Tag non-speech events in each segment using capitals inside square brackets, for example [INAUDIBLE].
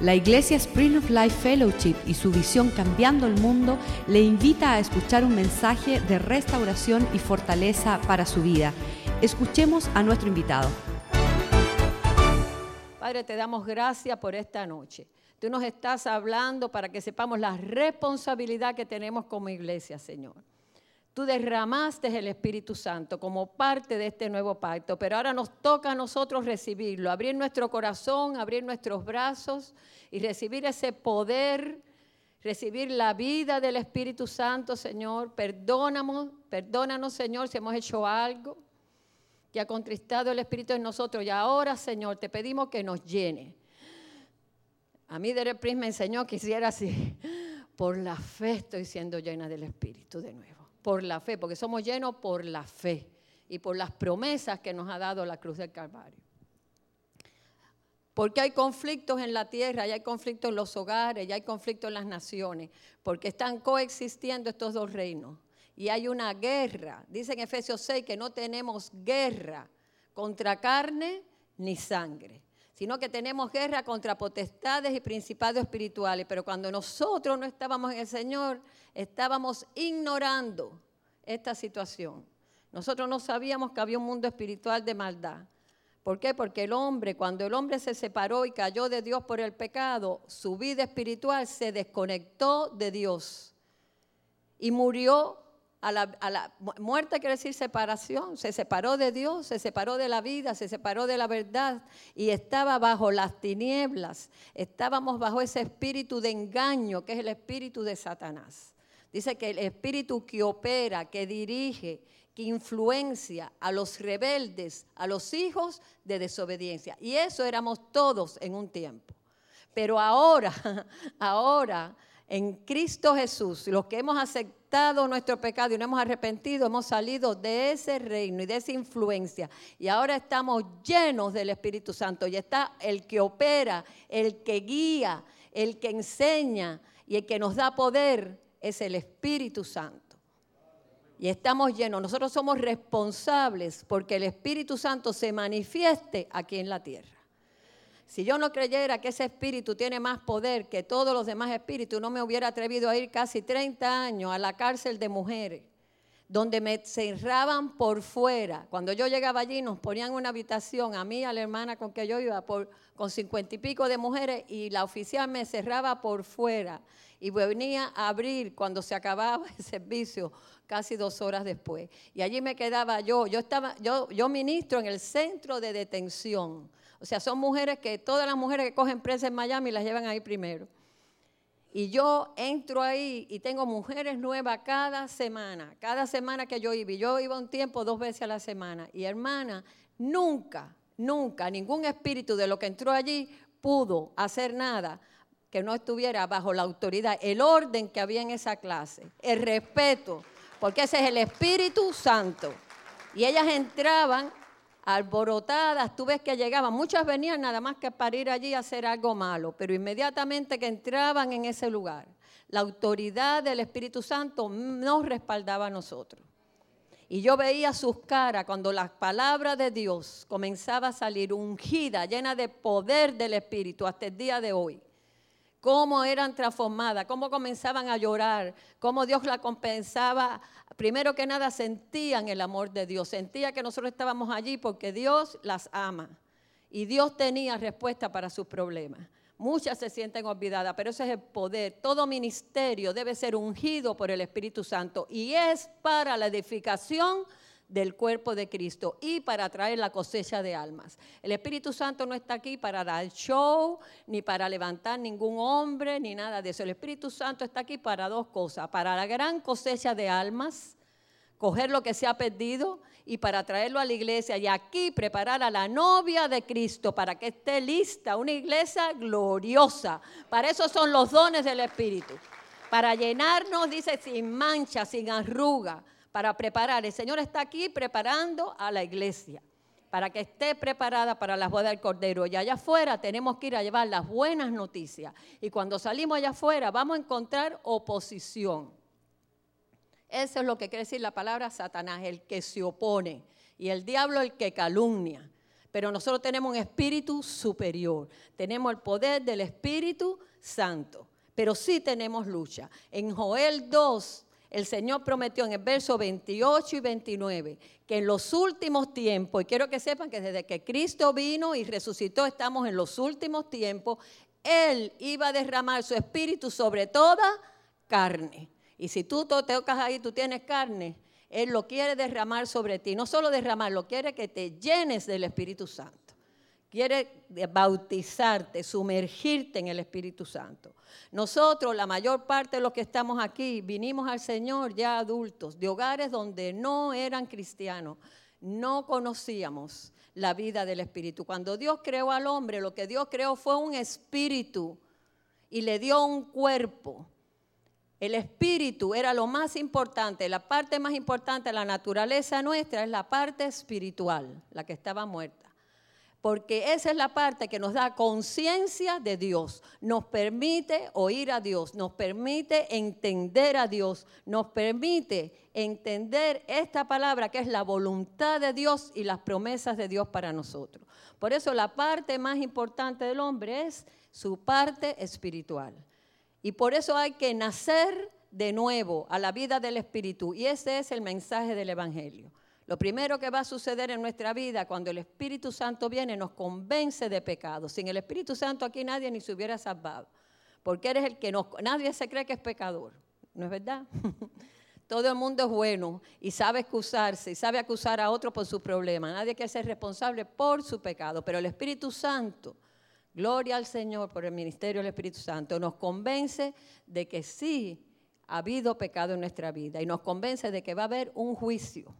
La Iglesia Spring of Life Fellowship y su visión Cambiando el Mundo le invita a escuchar un mensaje de restauración y fortaleza para su vida. Escuchemos a nuestro invitado. Padre, te damos gracias por esta noche. Tú nos estás hablando para que sepamos la responsabilidad que tenemos como iglesia, Señor. Tú derramaste el Espíritu Santo como parte de este nuevo pacto, pero ahora nos toca a nosotros recibirlo, abrir nuestro corazón, abrir nuestros brazos y recibir ese poder, recibir la vida del Espíritu Santo, Señor. Perdónanos, perdónanos, Señor, si hemos hecho algo que ha contristado el Espíritu en nosotros. Y ahora, Señor, te pedimos que nos llene. A mí Derek Prince me enseñó que hiciera así. Por la fe estoy siendo llena del Espíritu de nuevo por la fe, porque somos llenos por la fe y por las promesas que nos ha dado la cruz del Calvario. Porque hay conflictos en la tierra, y hay conflictos en los hogares, y hay conflictos en las naciones, porque están coexistiendo estos dos reinos. Y hay una guerra. Dice en Efesios 6 que no tenemos guerra contra carne ni sangre, sino que tenemos guerra contra potestades y principados espirituales. Pero cuando nosotros no estábamos en el Señor, estábamos ignorando esta situación. Nosotros no sabíamos que había un mundo espiritual de maldad. ¿Por qué? Porque el hombre, cuando el hombre se separó y cayó de Dios por el pecado, su vida espiritual se desconectó de Dios y murió a la, muerte quiere decir separación, se separó de Dios, se separó de la vida, se separó de la verdad y estaba bajo las tinieblas, estábamos bajo ese espíritu de engaño que es el espíritu de Satanás. Dice que el espíritu que opera, que dirige, que influencia a los rebeldes, a los hijos de desobediencia. Y eso éramos todos en un tiempo. Pero ahora, [LAUGHS] ahora en Cristo Jesús, los que hemos aceptado nuestro pecado y no hemos arrepentido, hemos salido de ese reino y de esa influencia. Y ahora estamos llenos del Espíritu Santo. Y está el que opera, el que guía, el que enseña y el que nos da poder es el Espíritu Santo. Y estamos llenos. Nosotros somos responsables porque el Espíritu Santo se manifieste aquí en la tierra. Si yo no creyera que ese espíritu tiene más poder que todos los demás espíritus, no me hubiera atrevido a ir casi 30 años a la cárcel de mujeres, donde me cerraban por fuera. Cuando yo llegaba allí nos ponían una habitación, a mí, a la hermana con que yo iba, por, con cincuenta y pico de mujeres, y la oficial me cerraba por fuera. Y venía a abrir cuando se acababa el servicio, casi dos horas después. Y allí me quedaba yo. Yo, estaba, yo, yo ministro en el centro de detención o sea, son mujeres que todas las mujeres que cogen presa en Miami las llevan ahí primero. Y yo entro ahí y tengo mujeres nuevas cada semana, cada semana que yo iba. Yo iba un tiempo dos veces a la semana. Y hermana, nunca, nunca, ningún espíritu de lo que entró allí pudo hacer nada que no estuviera bajo la autoridad, el orden que había en esa clase, el respeto, porque ese es el Espíritu Santo. Y ellas entraban alborotadas, tú ves que llegaban, muchas venían nada más que para ir allí a hacer algo malo, pero inmediatamente que entraban en ese lugar, la autoridad del Espíritu Santo nos respaldaba a nosotros. Y yo veía sus caras cuando la palabra de Dios comenzaba a salir ungida, llena de poder del Espíritu hasta el día de hoy cómo eran transformadas, cómo comenzaban a llorar, cómo Dios la compensaba. Primero que nada sentían el amor de Dios, sentía que nosotros estábamos allí porque Dios las ama y Dios tenía respuesta para sus problemas. Muchas se sienten olvidadas, pero ese es el poder. Todo ministerio debe ser ungido por el Espíritu Santo y es para la edificación del cuerpo de Cristo y para traer la cosecha de almas. El Espíritu Santo no está aquí para dar show, ni para levantar ningún hombre, ni nada de eso. El Espíritu Santo está aquí para dos cosas, para la gran cosecha de almas, coger lo que se ha perdido y para traerlo a la iglesia y aquí preparar a la novia de Cristo para que esté lista, una iglesia gloriosa. Para eso son los dones del Espíritu. Para llenarnos, dice, sin mancha, sin arruga para preparar. El Señor está aquí preparando a la iglesia para que esté preparada para las bodas del Cordero. Y allá afuera tenemos que ir a llevar las buenas noticias. Y cuando salimos allá afuera vamos a encontrar oposición. Eso es lo que quiere decir la palabra Satanás, el que se opone. Y el diablo el que calumnia. Pero nosotros tenemos un espíritu superior. Tenemos el poder del Espíritu Santo. Pero sí tenemos lucha. En Joel 2, el Señor prometió en el verso 28 y 29 que en los últimos tiempos, y quiero que sepan que desde que Cristo vino y resucitó, estamos en los últimos tiempos, Él iba a derramar su espíritu sobre toda carne. Y si tú te tocas ahí, tú tienes carne, Él lo quiere derramar sobre ti. No solo derramar, lo quiere que te llenes del Espíritu Santo quiere bautizarte, sumergirte en el Espíritu Santo. Nosotros, la mayor parte de los que estamos aquí, vinimos al Señor ya adultos, de hogares donde no eran cristianos, no conocíamos la vida del Espíritu. Cuando Dios creó al hombre, lo que Dios creó fue un espíritu y le dio un cuerpo. El espíritu era lo más importante, la parte más importante de la naturaleza nuestra es la parte espiritual, la que estaba muerta porque esa es la parte que nos da conciencia de Dios, nos permite oír a Dios, nos permite entender a Dios, nos permite entender esta palabra que es la voluntad de Dios y las promesas de Dios para nosotros. Por eso la parte más importante del hombre es su parte espiritual. Y por eso hay que nacer de nuevo a la vida del Espíritu. Y ese es el mensaje del Evangelio. Lo primero que va a suceder en nuestra vida cuando el Espíritu Santo viene nos convence de pecado. Sin el Espíritu Santo aquí nadie ni se hubiera salvado. Porque eres el que nos... Nadie se cree que es pecador. ¿No es verdad? [LAUGHS] Todo el mundo es bueno y sabe excusarse y sabe acusar a otro por su problema. Nadie quiere ser responsable por su pecado. Pero el Espíritu Santo, gloria al Señor por el ministerio del Espíritu Santo, nos convence de que sí ha habido pecado en nuestra vida y nos convence de que va a haber un juicio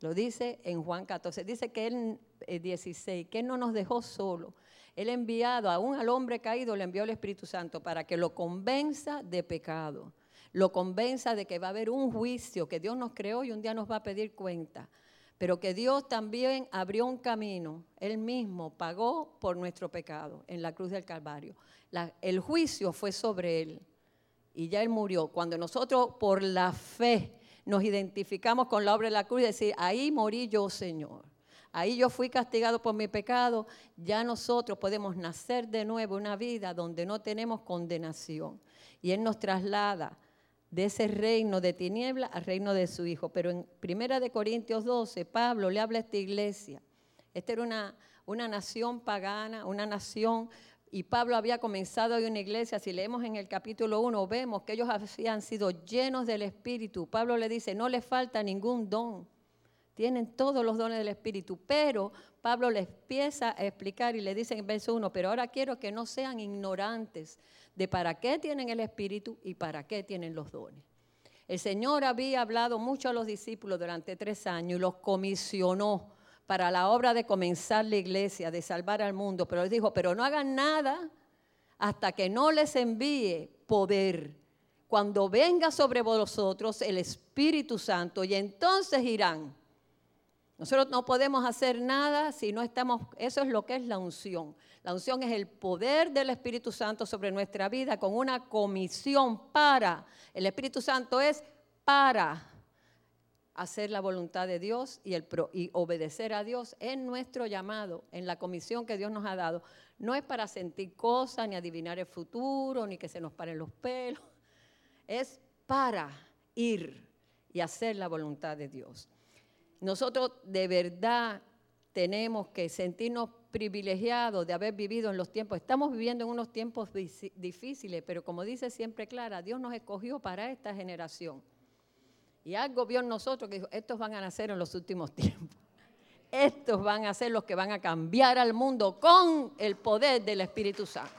lo dice en Juan 14. Dice que él, 16, eh, que él no nos dejó solo. Él enviado, aún al hombre caído, le envió el Espíritu Santo para que lo convenza de pecado. Lo convenza de que va a haber un juicio, que Dios nos creó y un día nos va a pedir cuenta. Pero que Dios también abrió un camino. Él mismo pagó por nuestro pecado en la cruz del Calvario. el juicio fue sobre él. Y ya él murió. Cuando nosotros, por la fe, nos identificamos con la obra de la cruz y decir, ahí morí yo, Señor. Ahí yo fui castigado por mi pecado. Ya nosotros podemos nacer de nuevo una vida donde no tenemos condenación. Y Él nos traslada de ese reino de tiniebla al reino de su Hijo. Pero en Primera de Corintios 12, Pablo le habla a esta iglesia. Esta era una, una nación pagana, una nación y Pablo había comenzado hoy una iglesia, si leemos en el capítulo 1, vemos que ellos habían sido llenos del Espíritu. Pablo le dice, no les falta ningún don, tienen todos los dones del Espíritu, pero Pablo les empieza a explicar y le dice en verso 1, pero ahora quiero que no sean ignorantes de para qué tienen el Espíritu y para qué tienen los dones. El Señor había hablado mucho a los discípulos durante tres años y los comisionó para la obra de comenzar la iglesia, de salvar al mundo, pero les dijo, pero no hagan nada hasta que no les envíe poder. Cuando venga sobre vosotros el Espíritu Santo y entonces irán. Nosotros no podemos hacer nada si no estamos, eso es lo que es la unción. La unción es el poder del Espíritu Santo sobre nuestra vida con una comisión para. El Espíritu Santo es para hacer la voluntad de Dios y, el y obedecer a Dios en nuestro llamado, en la comisión que Dios nos ha dado. No es para sentir cosas, ni adivinar el futuro, ni que se nos paren los pelos. [LAUGHS] Es para ir y hacer la voluntad de Dios. Nosotros de verdad tenemos que sentirnos privilegiados de haber vivido en los tiempos. Estamos viviendo en unos tiempos difíciles, pero como dice siempre Clara, Dios nos escogió para esta generación. Y algo vio en nosotros que dijo, estos van a nacer en los últimos tiempos. [LAUGHS] Estos van a ser los que van a cambiar al mundo con el poder del Espíritu Santo.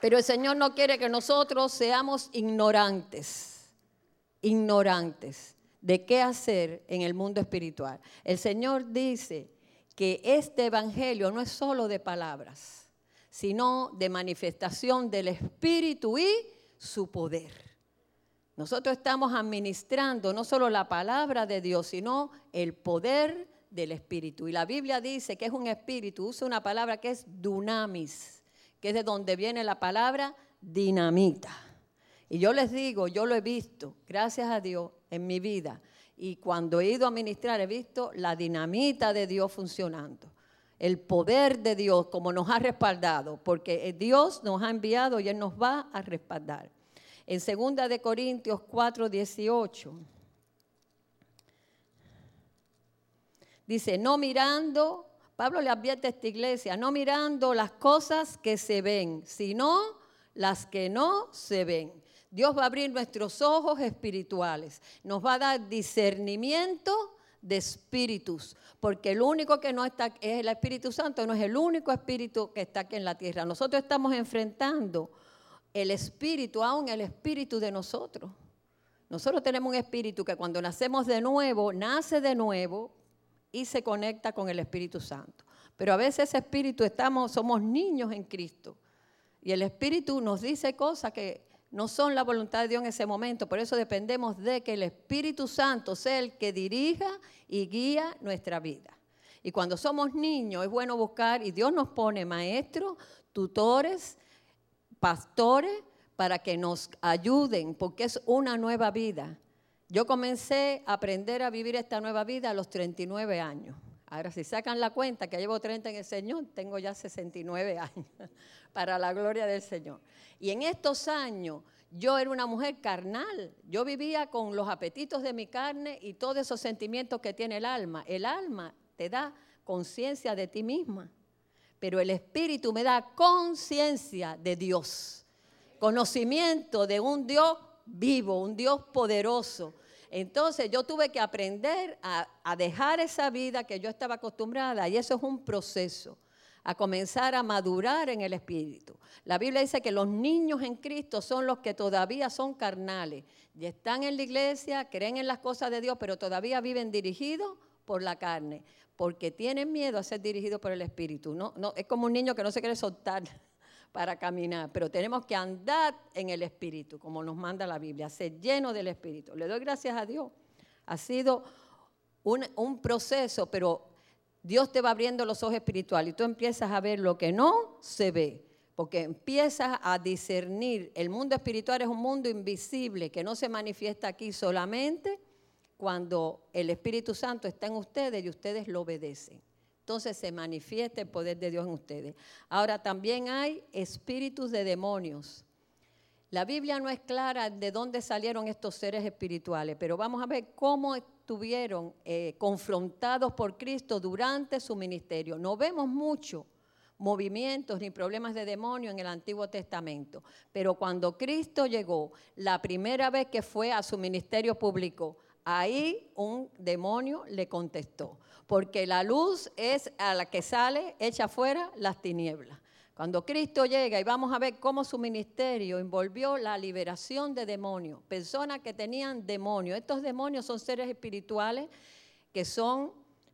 Pero el Señor no quiere que nosotros seamos ignorantes, ignorantes de qué hacer en el mundo espiritual. El Señor dice que este Evangelio no es solo de palabras, sino de manifestación del Espíritu y su poder. Nosotros estamos administrando no solo la palabra de Dios, sino el poder del Espíritu. Y la Biblia dice que es un espíritu, usa una palabra que es dunamis, que es de donde viene la palabra dinamita. Y yo les digo, yo lo he visto, gracias a Dios, en mi vida. Y cuando he ido a ministrar he visto la dinamita de Dios funcionando. El poder de Dios como nos ha respaldado, porque Dios nos ha enviado y Él nos va a respaldar. En 2 de Corintios 4, 18. Dice, no mirando, Pablo le advierte a esta iglesia, no mirando las cosas que se ven, sino las que no se ven. Dios va a abrir nuestros ojos espirituales, nos va a dar discernimiento de espíritus, porque el único que no está es el Espíritu Santo, no es el único espíritu que está aquí en la tierra. Nosotros estamos enfrentando el espíritu, aún el espíritu de nosotros. Nosotros tenemos un espíritu que cuando nacemos de nuevo, nace de nuevo y se conecta con el Espíritu Santo. Pero a veces ese espíritu estamos, somos niños en Cristo. Y el espíritu nos dice cosas que no son la voluntad de Dios en ese momento. Por eso dependemos de que el Espíritu Santo sea el que dirija y guía nuestra vida. Y cuando somos niños es bueno buscar, y Dios nos pone maestros, tutores, pastores, para que nos ayuden, porque es una nueva vida. Yo comencé a aprender a vivir esta nueva vida a los 39 años. Ahora, si sacan la cuenta que llevo 30 en el Señor, tengo ya 69 años [LAUGHS] para la gloria del Señor. Y en estos años yo era una mujer carnal. Yo vivía con los apetitos de mi carne y todos esos sentimientos que tiene el alma. El alma te da conciencia de ti misma, pero el espíritu me da conciencia de Dios, conocimiento de un Dios vivo, un Dios poderoso. Entonces yo tuve que aprender a, dejar esa vida que yo estaba acostumbrada y eso es un proceso, a comenzar a madurar en el Espíritu. La Biblia dice que los niños en Cristo son los que todavía son carnales y están en la iglesia, creen en las cosas de Dios, pero todavía viven dirigidos por la carne, porque tienen miedo a ser dirigidos por el Espíritu. No, es como un niño que no se quiere soltar [LAUGHS] para caminar, pero tenemos que andar en el Espíritu, como nos manda la Biblia, ser lleno del Espíritu. Le doy gracias a Dios. Ha sido un, un proceso, pero Dios te va abriendo los ojos espirituales y tú empiezas a ver lo que no se ve, porque empiezas a discernir. El mundo espiritual es un mundo invisible que no se manifiesta aquí solamente cuando el Espíritu Santo está en ustedes y ustedes lo obedecen entonces se manifiesta el poder de Dios en ustedes. Ahora también hay espíritus de demonios. La Biblia no es clara de dónde salieron estos seres espirituales, pero vamos a ver cómo estuvieron eh, confrontados por Cristo durante su ministerio. No vemos mucho movimientos ni problemas de demonio en el Antiguo Testamento, pero cuando Cristo llegó, la primera vez que fue a su ministerio público, ahí un demonio le contestó porque la luz es a la que sale, echa fuera las tinieblas. Cuando Cristo llega y vamos a ver cómo su ministerio envolvió la liberación de demonios, personas que tenían demonios. Estos demonios son seres espirituales que son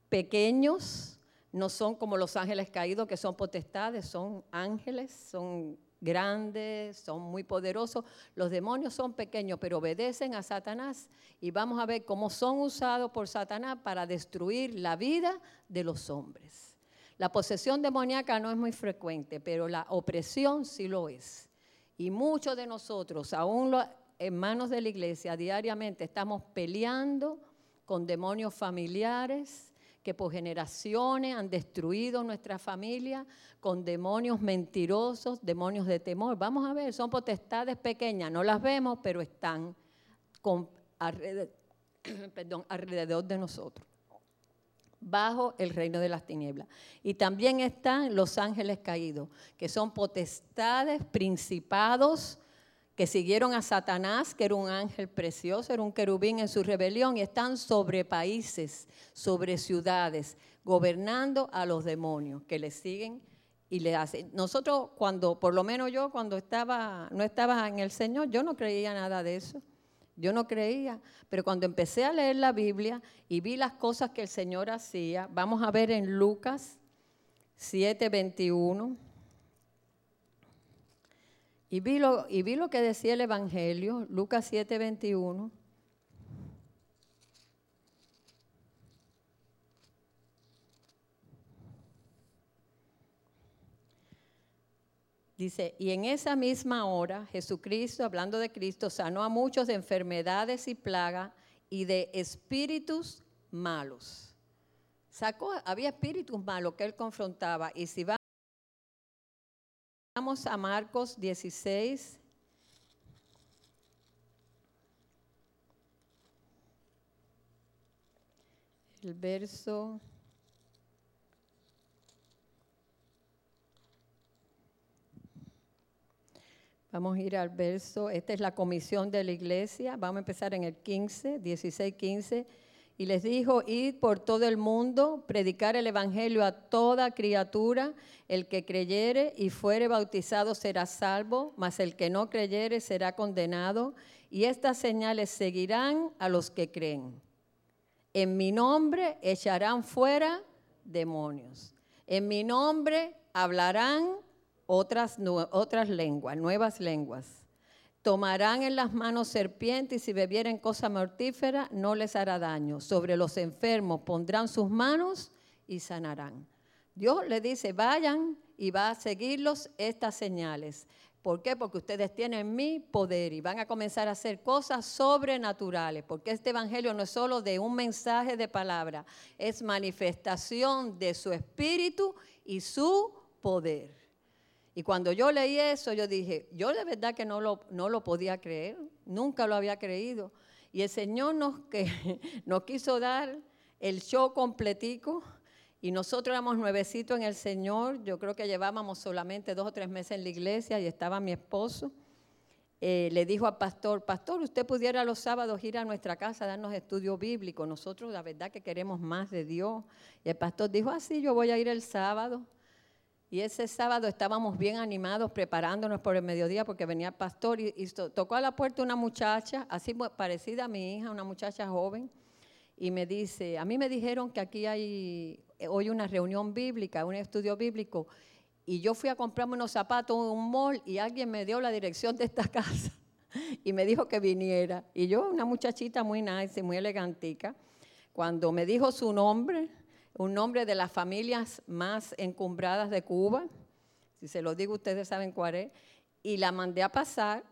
pequeños, no son como los ángeles caídos que son potestades, son ángeles, son grandes, son muy poderosos. Los demonios son pequeños, pero obedecen a Satanás. Y vamos a ver cómo son usados por Satanás para destruir la vida de los hombres. La posesión demoníaca no es muy frecuente, pero la opresión sí lo es. Y muchos de nosotros, aún los hermanos de la iglesia, diariamente estamos peleando con demonios familiares, que por generaciones han destruido nuestra familia con demonios mentirosos, demonios de temor. Vamos a ver, son potestades pequeñas, no las vemos, pero están [CLEARS THROAT] perdón, alrededor de nosotros, bajo el reino de las tinieblas. Y también están los ángeles caídos, que son potestades, principados, que siguieron a Satanás, que era un ángel precioso, era un querubín en su rebelión, y están sobre países, sobre ciudades, gobernando a los demonios que le siguen y le hacen. Nosotros cuando, por lo menos yo cuando estaba, no estaba en el Señor, yo no creía nada de eso. Yo no creía, pero cuando empecé a leer la Biblia y vi las cosas que el Señor hacía, vamos a ver en Lucas 7:21. Y vi, lo, y vi lo que decía el Evangelio, Lucas 7, 21. Dice, y en esa misma hora Jesucristo, hablando de Cristo, sanó a muchos de enfermedades y plagas y de espíritus malos. Sacó, había espíritus malos que él confrontaba. Y si vamos a Marcos 16, el verso Vamos a ir al verso, esta es la comisión de la iglesia, vamos a empezar en el 15, 16, 15. Y les dijo, id por todo el mundo, predicar el Evangelio a toda criatura, el que creyere y fuere bautizado será salvo, mas el que no creyere será condenado, y estas señales seguirán a los que creen. En mi nombre echarán fuera demonios, en mi nombre hablarán otras, otras lenguas, nuevas lenguas. Tomarán en las manos serpientes y si bebieren cosa mortífera no les hará daño. Sobre los enfermos pondrán sus manos y sanarán. Dios le dice, vayan y va a seguirlos estas señales. ¿Por qué? Porque ustedes tienen mi poder y van a comenzar a hacer cosas sobrenaturales, porque este Evangelio no es solo de un mensaje de palabra, es manifestación de su espíritu y su poder. Y cuando yo leí eso, yo dije, yo de verdad que no lo, no lo podía creer, nunca lo había creído. Y el Señor nos, [LAUGHS] que, nos quiso dar el show completico y nosotros éramos nuevecitos en el Señor. Yo creo que llevábamos solamente dos o tres meses en la iglesia y estaba mi esposo. Eh, le dijo al pastor, pastor, usted pudiera los sábados ir a nuestra casa a darnos estudio bíblico. Nosotros la verdad que queremos más de Dios. Y el pastor dijo, ah, yo voy a ir el sábado. Y ese sábado estábamos bien animados, preparándonos por el mediodía, porque venía el pastor y, tocó a la puerta una muchacha, así parecida a mi hija, una muchacha joven, y me dice, a mí me dijeron que aquí hay eh, hoy una reunión bíblica, un estudio bíblico, y yo fui a comprarme unos zapatos en un mall y alguien me dio la dirección de esta [LAUGHS] casa y me dijo que viniera. Y yo, una muchachita muy nice y muy elegantica, cuando me dijo su nombre, un nombre de las familias más encumbradas de Cuba, si se lo digo ustedes saben cuál es, y la mandé a pasar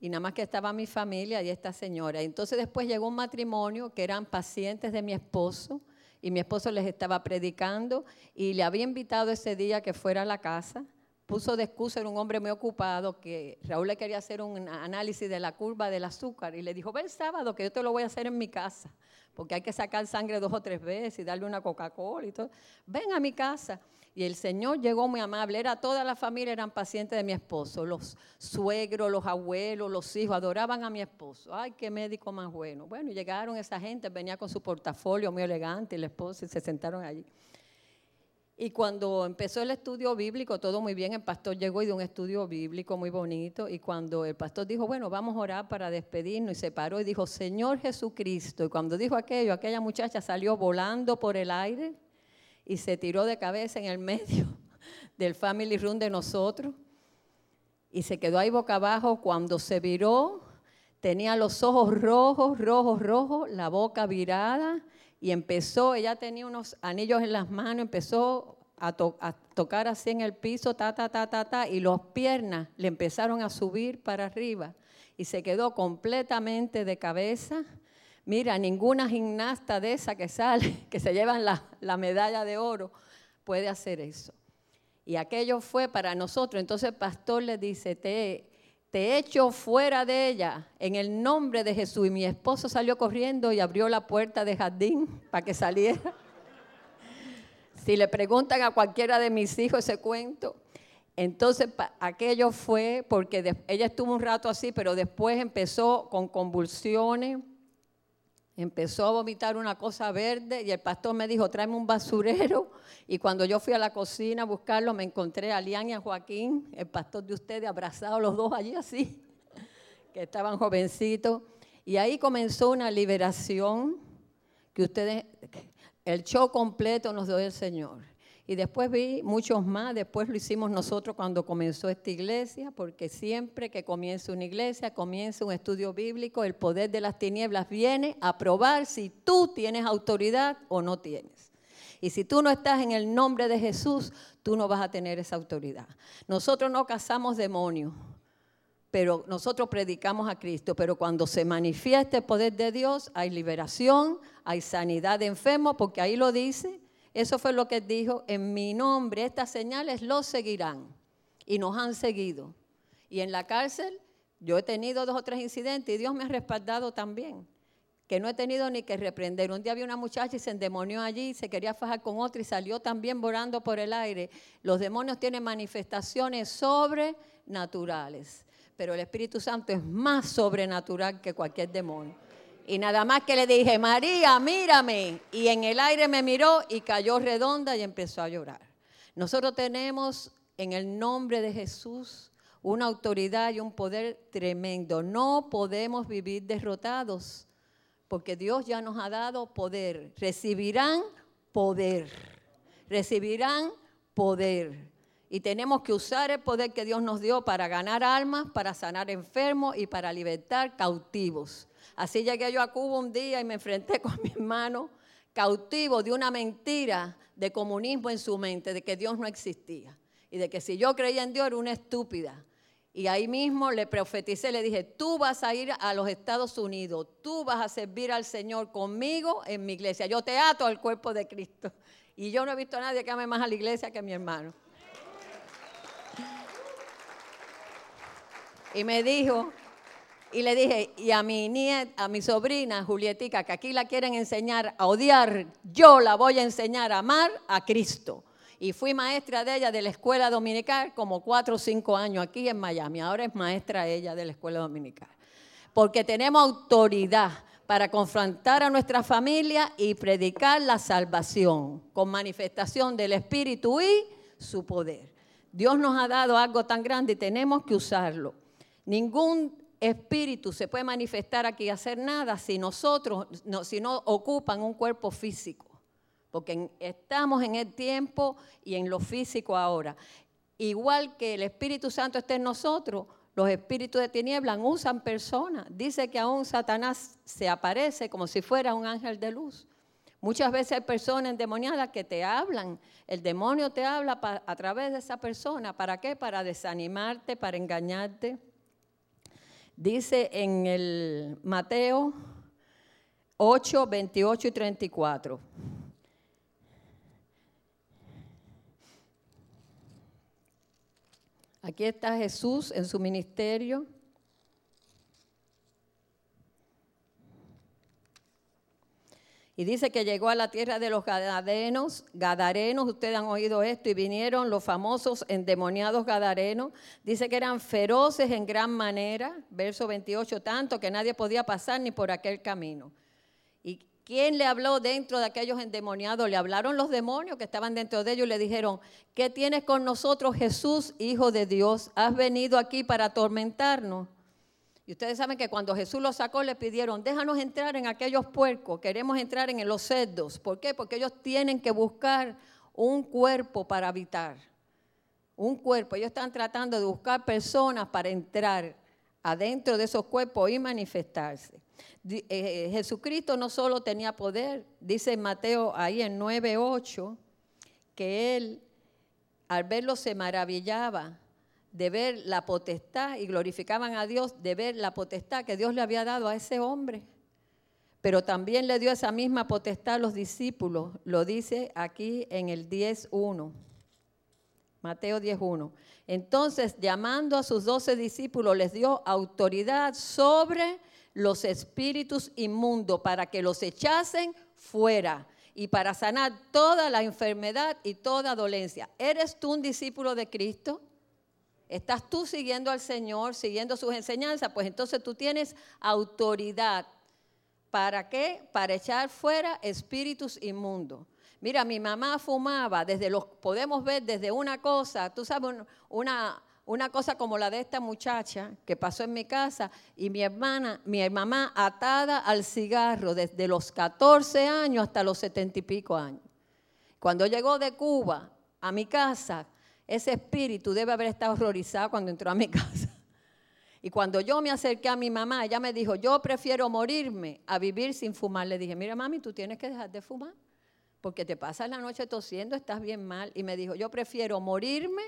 y nada más que estaba mi familia y esta señora. Entonces después llegó un matrimonio que eran pacientes de mi esposo y mi esposo les estaba predicando y le había invitado ese día que fuera a la casa. Puso de excusa, era un hombre muy ocupado, que Raúl le quería hacer un análisis de la curva del azúcar y le dijo, ve el sábado que yo te lo voy a hacer en mi casa porque hay que sacar sangre dos o tres veces y darle una Coca-Cola y todo. Ven a mi casa. Y el Señor llegó muy amable. Era toda la familia, eran pacientes de mi esposo. Los suegros, los abuelos, los hijos, adoraban a mi esposo. Ay, qué médico más bueno. Bueno, llegaron esa gente, venía con su portafolio muy elegante y la esposa y se sentaron allí. Y cuando empezó el estudio bíblico, todo muy bien, el pastor llegó y dio un estudio bíblico muy bonito. Y cuando el pastor dijo, bueno, vamos a orar para despedirnos, y se paró y dijo, Señor Jesucristo. Y cuando dijo aquello, aquella muchacha salió volando por el aire y se tiró de cabeza en el medio [LAUGHS] del family room de nosotros. Y se quedó ahí boca abajo. Cuando se viró, tenía los ojos rojos, rojos, rojos, la boca virada y empezó, ella tenía unos anillos en las manos, empezó a, tocar así en el piso, ta, ta, ta, ta, ta, y las piernas le empezaron a subir para arriba y se quedó completamente de cabeza. Mira, ninguna gimnasta de esa que sale, [LAUGHS] que se llevan la, la medalla de oro, puede hacer eso. Y aquello fue para nosotros. Entonces el pastor le dice, te, te echo fuera de ella en el nombre de Jesús. Y mi esposo salió corriendo y abrió la puerta de jardín [LAUGHS] para que saliera. [LAUGHS] Si le preguntan a cualquiera de mis hijos ese cuento, entonces aquello fue porque ella estuvo un rato así, pero después empezó con convulsiones, empezó a vomitar una cosa verde y el pastor me dijo, tráeme un basurero. Y cuando yo fui a la cocina a buscarlo, me encontré a Lian y a Joaquín, el pastor de ustedes, abrazados los dos allí así, [LAUGHS] que estaban jovencitos. Y ahí comenzó una liberación que ustedes, el show completo nos dio el Señor. Y después vi muchos más, después lo hicimos nosotros cuando comenzó esta iglesia, porque siempre que comienza una iglesia, comienza un estudio bíblico, el poder de las tinieblas viene a probar si tú tienes autoridad o no tienes. Y si tú no estás en el nombre de Jesús, tú no vas a tener esa autoridad. Nosotros no cazamos demonios, pero nosotros predicamos a Cristo, pero cuando se manifiesta el poder de Dios, hay liberación, hay sanidad de enfermos, porque ahí lo dice. Eso fue lo que dijo, en mi nombre estas señales los seguirán. Y nos han seguido. Y en la cárcel yo he tenido dos o tres incidentes y Dios me ha respaldado también que no he tenido ni que reprender. Un día había una muchacha y se endemonió allí, se quería fajar con otra y salió también volando por el aire. Los demonios tienen manifestaciones sobrenaturales, pero el Espíritu Santo es más sobrenatural que cualquier demonio. Y nada más que le dije, María, mírame. Y en el aire me miró y cayó redonda y empezó a llorar. Nosotros tenemos en el nombre de Jesús una autoridad y un poder tremendo. No podemos vivir derrotados porque Dios ya nos ha dado poder. Recibirán poder. Recibirán poder. Y tenemos que usar el poder que Dios nos dio para ganar almas, para sanar enfermos y para libertar cautivos. Así llegué yo a Cuba un día y me enfrenté con mi hermano cautivo de una mentira de comunismo en su mente, de que Dios no existía. Y de que si yo creía en Dios era una estúpida. Y ahí mismo le profeticé, le dije, tú vas a ir a los Estados Unidos, tú vas a servir al Señor conmigo en mi iglesia. Yo te ato al cuerpo de Cristo. Y yo no he visto a nadie que ame más a la iglesia que a mi hermano. Y me dijo, y le dije, y a mi nieta, a mi sobrina Julietica, que aquí la quieren enseñar a odiar, yo la voy a enseñar a amar a Cristo y fui maestra de ella de la escuela dominical como cuatro o cinco años aquí en Miami. Ahora es maestra ella de la escuela dominical. Porque tenemos autoridad para confrontar a nuestra familia y predicar la salvación con manifestación del Espíritu y su poder. Dios nos ha dado algo tan grande y tenemos que usarlo. Ningún espíritu se puede manifestar aquí y hacer nada si nosotros, si no ocupan un cuerpo físico porque estamos en el tiempo y en lo físico ahora. Igual que el Espíritu Santo está en nosotros, los espíritus de tinieblas usan personas. Dice que aún Satanás se aparece como si fuera un ángel de luz. Muchas veces hay personas endemoniadas que te hablan. El demonio te habla a través de esa persona. ¿Para qué? Para desanimarte, para engañarte. Dice en el Mateo 8, 28 y 34. Aquí está Jesús en su ministerio. Y dice que llegó a la tierra de los gadarenos, gadarenos, ustedes han oído esto, y vinieron los famosos endemoniados gadarenos. Dice que eran feroces en gran manera, verso 28, tanto que nadie podía pasar ni por aquel camino. Y ¿Quién le habló dentro de aquellos endemoniados? Le hablaron los demonios que estaban dentro de ellos y le dijeron, ¿qué tienes con nosotros Jesús, Hijo de Dios? ¿Has venido aquí para atormentarnos? Y ustedes saben que cuando Jesús los sacó le pidieron, déjanos entrar en aquellos puercos, queremos entrar en los cerdos. ¿Por qué? Porque ellos tienen que buscar un cuerpo para habitar. Un cuerpo. Ellos están tratando de buscar personas para entrar adentro de esos cuerpos y manifestarse. Eh, Jesucristo no solo tenía poder, dice Mateo ahí en 9.8, que él al verlo se maravillaba de ver la potestad y glorificaban a Dios de ver la potestad que Dios le había dado a ese hombre. Pero también le dio esa misma potestad a los discípulos, lo dice aquí en el 10.1. Mateo 10.1. Entonces, llamando a sus doce discípulos, les dio autoridad sobre los espíritus inmundos para que los echasen fuera y para sanar toda la enfermedad y toda dolencia. ¿Eres tú un discípulo de Cristo? ¿Estás tú siguiendo al Señor, siguiendo sus enseñanzas? Pues entonces tú tienes autoridad. ¿Para qué? Para echar fuera espíritus inmundos. Mira, mi mamá fumaba, desde los, podemos ver desde una cosa, tú sabes, una, una cosa como la de esta muchacha que pasó en mi casa y mi hermana, mi mamá atada al cigarro desde los 14 años hasta los 70 y pico años. Cuando llegó de Cuba a mi casa, ese espíritu debe haber estado horrorizado cuando entró a mi [LAUGHS] casa. Y cuando yo me acerqué a mi mamá, ella me dijo, yo prefiero morirme a vivir sin fumar. Le dije, mira mami, tú tienes que dejar de fumar, porque te pasas la noche tosiendo, estás bien mal. Y me dijo, yo prefiero morirme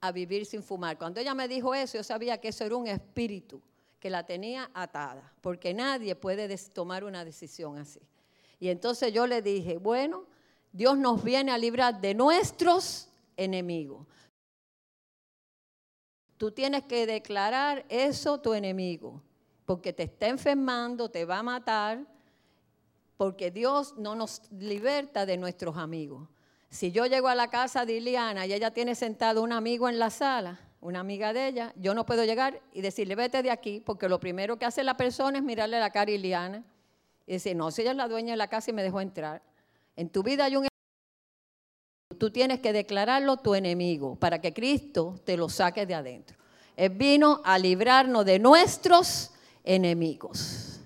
a vivir sin fumar. Cuando ella me dijo eso, yo sabía que eso era un espíritu que la tenía atada, porque nadie puede tomar una decisión así. Y entonces yo le dije, bueno, Dios nos viene a librar de nuestros enemigos. Tú tienes que declarar eso tu enemigo, porque te está enfermando, te va a matar, porque Dios no nos liberta de nuestros amigos. Si yo llego a la casa de Iliana y ella tiene sentado un amigo en la sala, una amiga de ella, yo no puedo llegar y decirle, vete de aquí, porque lo primero que hace la persona es mirarle la cara a Iliana y decir, no, si ella es la dueña de la casa y me dejó entrar. En tu vida hay un Tú tienes que declararlo tu enemigo para que Cristo te lo saque de adentro. Él vino a librarnos de nuestros enemigos.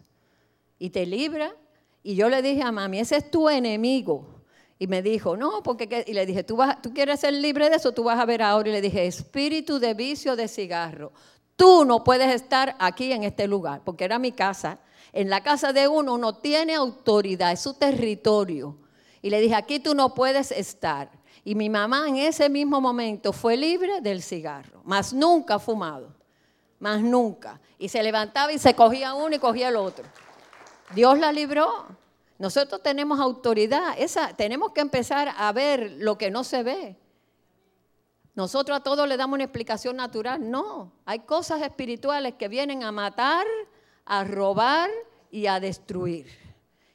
Y te libra. Y yo le dije a mami, ese es tu enemigo. Y me dijo, no, porque, y le dije, ¿Tú, vas, tú quieres ser libre de eso, tú vas a ver ahora. Y le dije, espíritu de vicio de cigarro, tú no puedes estar aquí en este lugar, porque era mi casa. En la casa de uno uno tiene autoridad, es su territorio. Y le dije, aquí tú no puedes estar. Y mi mamá en ese mismo momento fue libre del cigarro, más nunca fumado, más nunca. Y se levantaba y se cogía uno y cogía el otro. Dios la libró. Nosotros tenemos autoridad, esa, tenemos que empezar a ver lo que no se ve. Nosotros a todos le damos una explicación natural. No, hay cosas espirituales que vienen a matar, a robar y a destruir.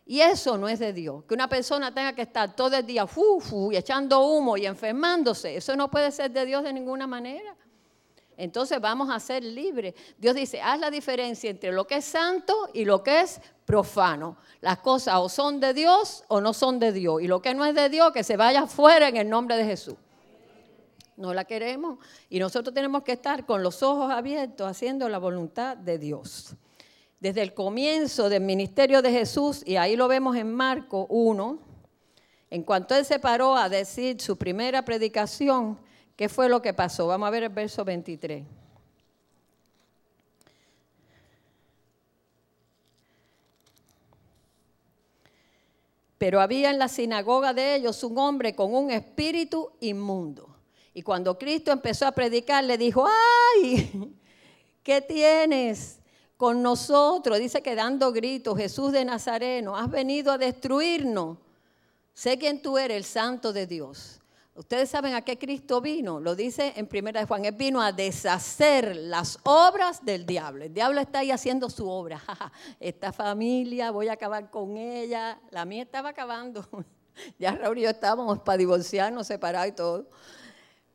Y eso no es de Dios. Que una persona tenga que estar todo el día fu, y echando humo y enfermándose, eso no puede ser de Dios de ninguna manera. Entonces vamos a ser libres. Dios dice, haz la diferencia entre lo que es santo y lo que es profano. Las cosas o son de Dios o no son de Dios. Y lo que no es de Dios, que se vaya fuera en el nombre de Jesús. No la queremos. Y nosotros tenemos que estar con los ojos abiertos haciendo la voluntad de Dios desde el comienzo del ministerio de Jesús, y ahí lo vemos en Marco 1, en cuanto él se paró a decir su primera predicación, ¿qué fue lo que pasó? Vamos a ver el verso 23. Pero había en la sinagoga de ellos un hombre con un espíritu inmundo. Y cuando Cristo empezó a predicar, le dijo, ¡ay! ¿Qué tienes? Con nosotros. Dice que dando gritos, Jesús de Nazareno, has venido a destruirnos. Sé quién tú eres, el santo de Dios. Ustedes saben a qué Cristo vino. Lo dice en primera de Juan. Él vino a deshacer las obras del diablo. El diablo está ahí haciendo su obra. [LAUGHS] Esta familia, voy a acabar con ella. La mía estaba acabando. [LAUGHS] Ya Raúl y yo estábamos para divorciarnos, separados y todo.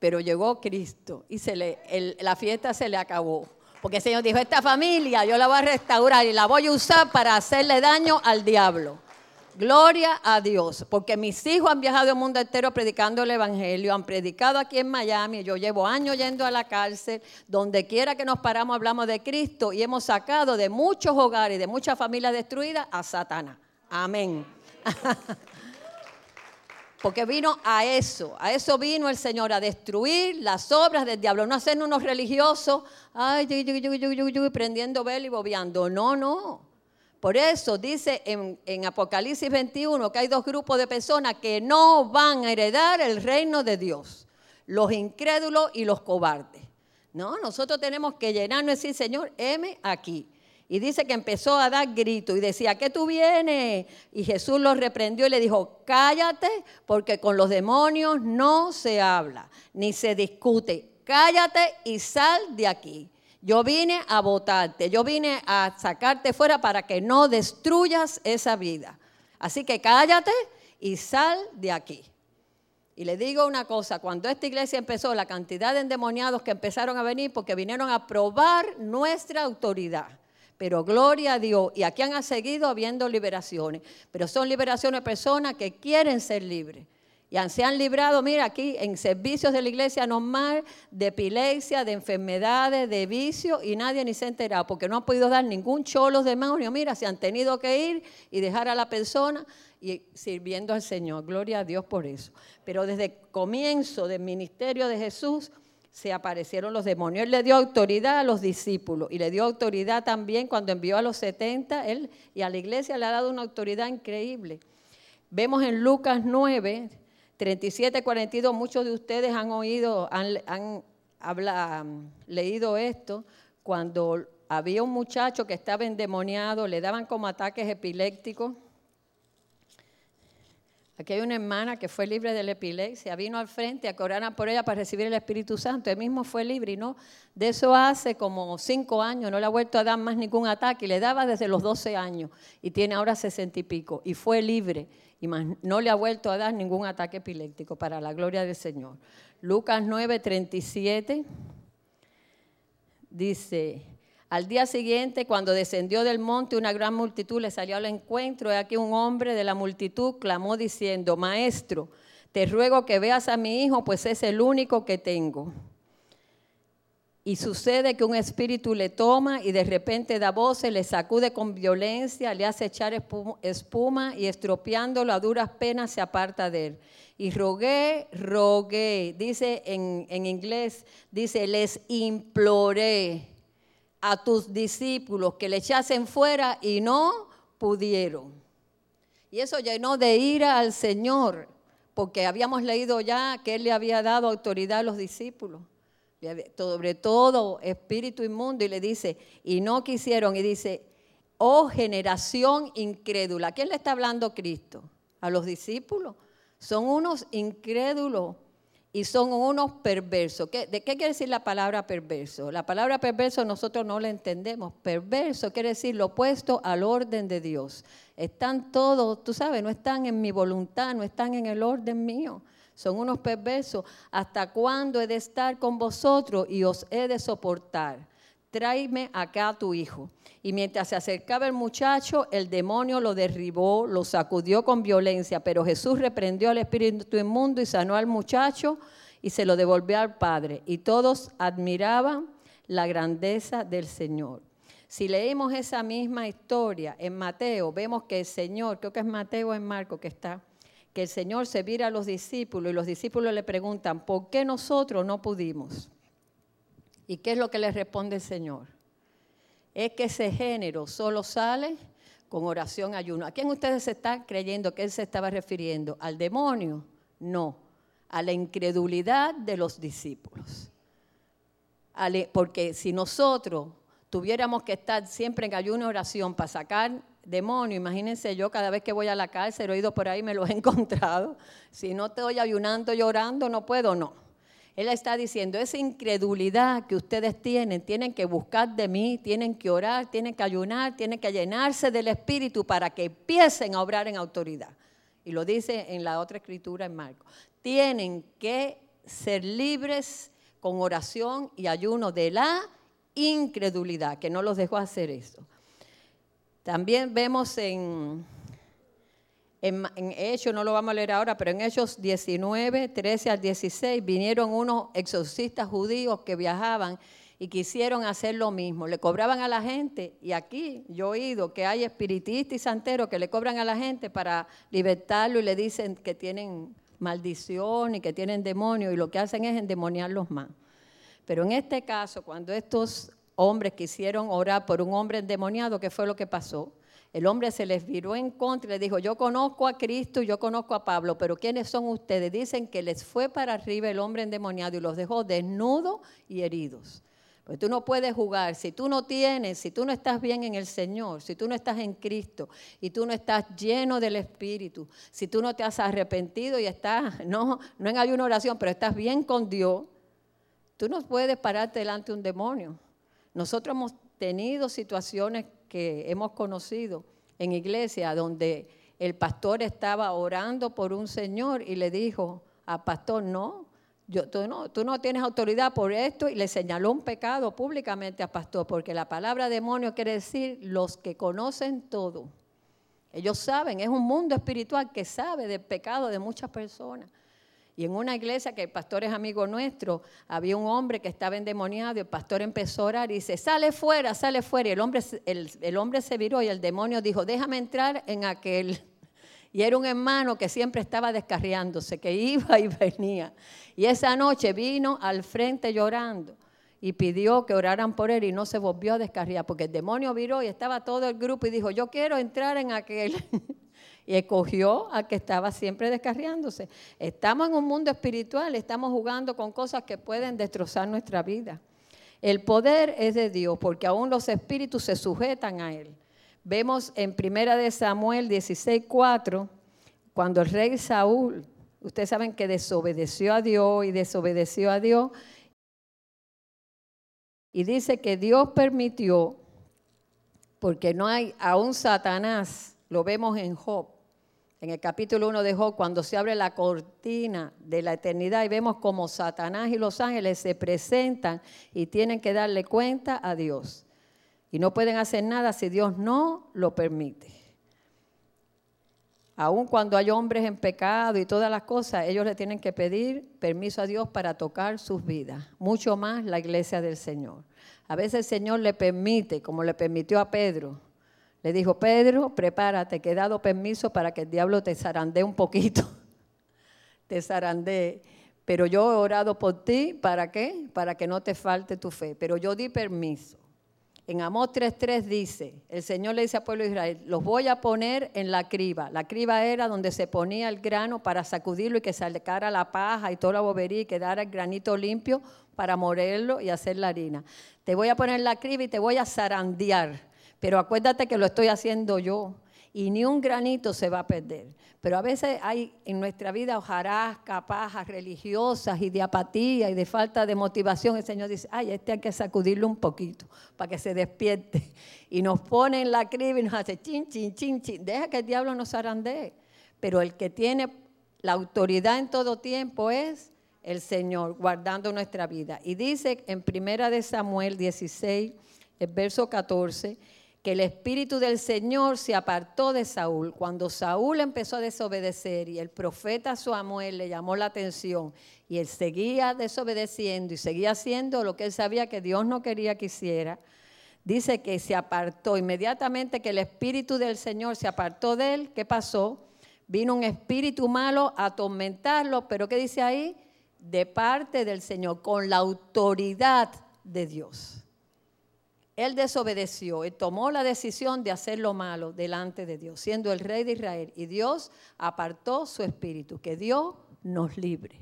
Pero llegó Cristo y se le, la fiesta se le acabó. Porque el Señor dijo, esta familia yo la voy a restaurar y la voy a usar para hacerle daño al diablo. Gloria a Dios, porque mis hijos han viajado el mundo entero predicando el Evangelio, han predicado aquí en Miami, yo llevo años yendo a la cárcel, donde quiera que nos paramos hablamos de Cristo y hemos sacado de muchos hogares y de muchas familias destruidas a Satanás. Amén. [LAUGHS] Porque vino a eso, a eso vino el Señor, a destruir las obras del diablo, no hacer unos religiosos, ay, prendiendo vela y bobeando. No, no. Por eso dice en, en, Apocalipsis 21 que hay dos grupos de personas que no van a heredar el reino de Dios, los incrédulos y los cobardes. No, nosotros tenemos que llenarnos y decir, Señor, heme aquí. Y dice que empezó a dar gritos y decía, ¿qué tú vienes? Y Jesús lo reprendió y le dijo, cállate, porque con los demonios no se habla, ni se discute. Cállate y sal de aquí. Yo vine a votarte, yo vine a sacarte fuera para que no destruyas esa vida. Así que cállate y sal de aquí. Y le digo una cosa, cuando esta iglesia empezó, la cantidad de endemoniados que empezaron a venir porque vinieron a probar nuestra autoridad. Pero gloria a Dios. Y aquí han seguido habiendo liberaciones. Pero son liberaciones de personas que quieren ser libres. Y se han librado, mira, aquí en servicios de la iglesia normal, de epilepsia, de enfermedades, de vicio, y nadie ni se ha enterado, porque no han podido dar ningún cholo de demonio. Mira, se han tenido que ir y dejar a la persona y sirviendo al Señor. Gloria a Dios por eso. Pero desde el comienzo del ministerio de Jesús, se aparecieron los demonios. Él le dio autoridad a los discípulos y le dio autoridad también cuando envió a los 70, él y a la iglesia le ha dado una autoridad increíble. Vemos en Lucas 9, 37, 42, muchos de ustedes han oído, han, habla, leído esto, cuando había un muchacho que estaba endemoniado, le daban como ataques epilépticos. Aquí hay una hermana que fue libre de la epilepsia, vino al frente a que oraran por ella para recibir el Espíritu Santo. Él mismo fue libre y no, de eso hace como cinco años, no le ha vuelto a dar más ningún ataque. Le daba desde los 12 años y tiene ahora sesenta y pico. Y fue libre y no le ha vuelto a dar ningún ataque epiléptico para la gloria del Señor. Lucas 9, 37 dice, al día siguiente, cuando descendió del monte, una gran multitud le salió al encuentro. Y aquí un hombre de la multitud clamó diciendo, Maestro, te ruego que veas a mi hijo, pues es el único que tengo. Y sucede que un espíritu le toma y de repente da voces, le sacude con violencia, le hace echar espuma y estropeándolo a duras penas se aparta de él. Y rogué, rogué, dice en, en inglés, dice, les imploré a tus discípulos que le echasen fuera y no pudieron. Y eso llenó de ira al Señor, porque habíamos leído ya que Él le había dado autoridad a los discípulos, sobre todo espíritu inmundo, y le dice, y no quisieron, y dice, oh generación incrédula. ¿A quién le está hablando Cristo? A los discípulos. Son unos incrédulos y son unos perversos. ¿De qué quiere decir la palabra perverso? La palabra perverso nosotros no la entendemos. Perverso quiere decir lo opuesto al orden de Dios. Están todos, tú sabes, no están en mi voluntad, no están en el orden mío. Son unos perversos. ¿Hasta cuándo he de estar con vosotros y os he de soportar? Tráeme acá a tu hijo. Y mientras se acercaba el muchacho, el demonio lo derribó, lo sacudió con violencia, pero Jesús reprendió al espíritu inmundo y sanó al muchacho y se lo devolvió al padre. Y todos admiraban la grandeza del Señor. Si leímos esa misma historia en Mateo, vemos que el Señor, creo que es Mateo en Marco que está, que el Señor se vira a los discípulos y los discípulos le preguntan, ¿por qué nosotros no pudimos? ¿Y qué es lo que le responde el Señor? Es que ese género solo sale con oración, ayuno. ¿A quién ustedes se están creyendo que él se estaba refiriendo? ¿Al demonio? No, a la incredulidad de los discípulos. Porque si nosotros tuviéramos que estar siempre en ayuno y oración para sacar demonio, imagínense yo cada vez que voy a la cárcel, he ido por ahí, me lo he [LAUGHS] encontrado. Si no estoy ayunando, llorando, no puedo, no. Él está diciendo, esa incredulidad que ustedes tienen, tienen que buscar de mí, tienen que orar, tienen que ayunar, tienen que llenarse del Espíritu para que empiecen a obrar en autoridad. Y lo dice en la otra escritura en Marco. Tienen que ser libres con oración y ayuno de la incredulidad, que no los dejó hacer eso. También vemos en en, Hechos, no lo vamos a leer ahora, pero en Hechos 19, 13 al 16, vinieron unos exorcistas judíos que viajaban y quisieron hacer lo mismo. Le cobraban a la gente, y aquí yo he oído que hay espiritistas y santeros que le cobran a la gente para libertarlo y le dicen que tienen maldición y que tienen demonio, y lo que hacen es endemoniarlos más. Pero en este caso, cuando estos hombres quisieron orar por un hombre endemoniado, ¿qué fue lo que pasó? El hombre se les viró en contra y le dijo, yo conozco a Cristo y yo conozco a Pablo, pero ¿quiénes son ustedes? Dicen que les fue para arriba el hombre endemoniado y los dejó desnudos y heridos. Pues tú no puedes jugar, si tú no tienes, si tú no estás bien en el Señor, si tú no estás en Cristo y tú no estás lleno del Espíritu, si tú no te has arrepentido y estás, [LAUGHS] no, no en ayuna oración, pero estás bien con Dios, tú no puedes pararte delante de un demonio. Nosotros hemos tenido situaciones que hemos conocido en iglesia donde el pastor estaba orando por un señor y le dijo al pastor, no, yo, tú, no, tú no tienes autoridad por esto y le señaló un pecado públicamente al pastor, porque la palabra demonio quiere decir los que conocen todo. Ellos saben, es un mundo espiritual que sabe del pecado de muchas personas. Y en una iglesia que el pastor es amigo nuestro, había un hombre que estaba endemoniado y el pastor empezó a orar y dice, sale fuera, sale fuera. Y el hombre, el, hombre se viró y el demonio dijo, déjame entrar en aquel. [LAUGHS] Y era un hermano que siempre estaba descarriándose, que iba y venía. Y esa noche vino al frente llorando y pidió que oraran por él y no se volvió a descarriar, porque el demonio viró y estaba todo el grupo y dijo, yo quiero entrar en aquel. [LAUGHS] y escogió al que estaba siempre descarriándose. Estamos en un mundo espiritual, estamos jugando con cosas que pueden destrozar nuestra vida. El poder es de Dios, porque aún los espíritus se sujetan a él. Vemos en Primera de Samuel 16:4, cuando el rey Saúl, ustedes saben que desobedeció a Dios y desobedeció a Dios, y dice que Dios permitió, porque no hay, aún Satanás, lo vemos en Job, en el capítulo 1 de Job, cuando se abre la cortina de la eternidad y vemos como Satanás y los ángeles se presentan y tienen que darle cuenta a Dios. Y no pueden hacer nada si Dios no lo permite. Aun cuando hay hombres en pecado y todas las cosas, ellos le tienen que pedir permiso a Dios para tocar sus vidas. Mucho más la iglesia del Señor. A veces el Señor le permite, como le permitió a Pedro, le dijo, Pedro, prepárate, que he dado permiso para que el diablo te zarandee un poquito. [LAUGHS] te zarandee. Pero yo he orado por ti, ¿para qué? Para que no te falte tu fe. Pero yo di permiso. En Amós 3.3 dice, el Señor le dice al pueblo de Israel, los voy a poner en la criba. La criba era donde se ponía el grano para sacudirlo y que sacara la paja y toda la bobería y quedara el granito limpio para molerlo y hacer la harina. Te voy a poner en la criba y te voy a zarandear pero acuérdate que lo estoy haciendo yo y ni un granito se va a perder. Pero a veces hay en nuestra vida hojarasca, pajas religiosas y de apatía y de falta de motivación. El Señor dice, ay, este hay que sacudirlo un poquito para que se despierte. [LAUGHS] Y nos pone en la criba y nos hace chin, chin, chin, chin. Deja que el diablo nos arandee. Pero el que tiene la autoridad en todo tiempo es el Señor, guardando nuestra vida. Y dice en Primera de Samuel 16, el verso 14, que el espíritu del Señor se apartó de Saúl. Cuando Saúl empezó a desobedecer y el profeta Samuel le llamó la atención y él seguía desobedeciendo y seguía haciendo lo que él sabía que Dios no quería que hiciera, dice que se apartó inmediatamente que el espíritu del Señor se apartó de él. ¿Qué pasó? Vino un espíritu malo a atormentarlo, pero ¿qué dice ahí? De parte del Señor, con la autoridad de Dios él desobedeció y tomó la decisión de hacer lo malo delante de Dios, siendo el rey de Israel. Y Dios apartó su espíritu. Que Dios nos libre.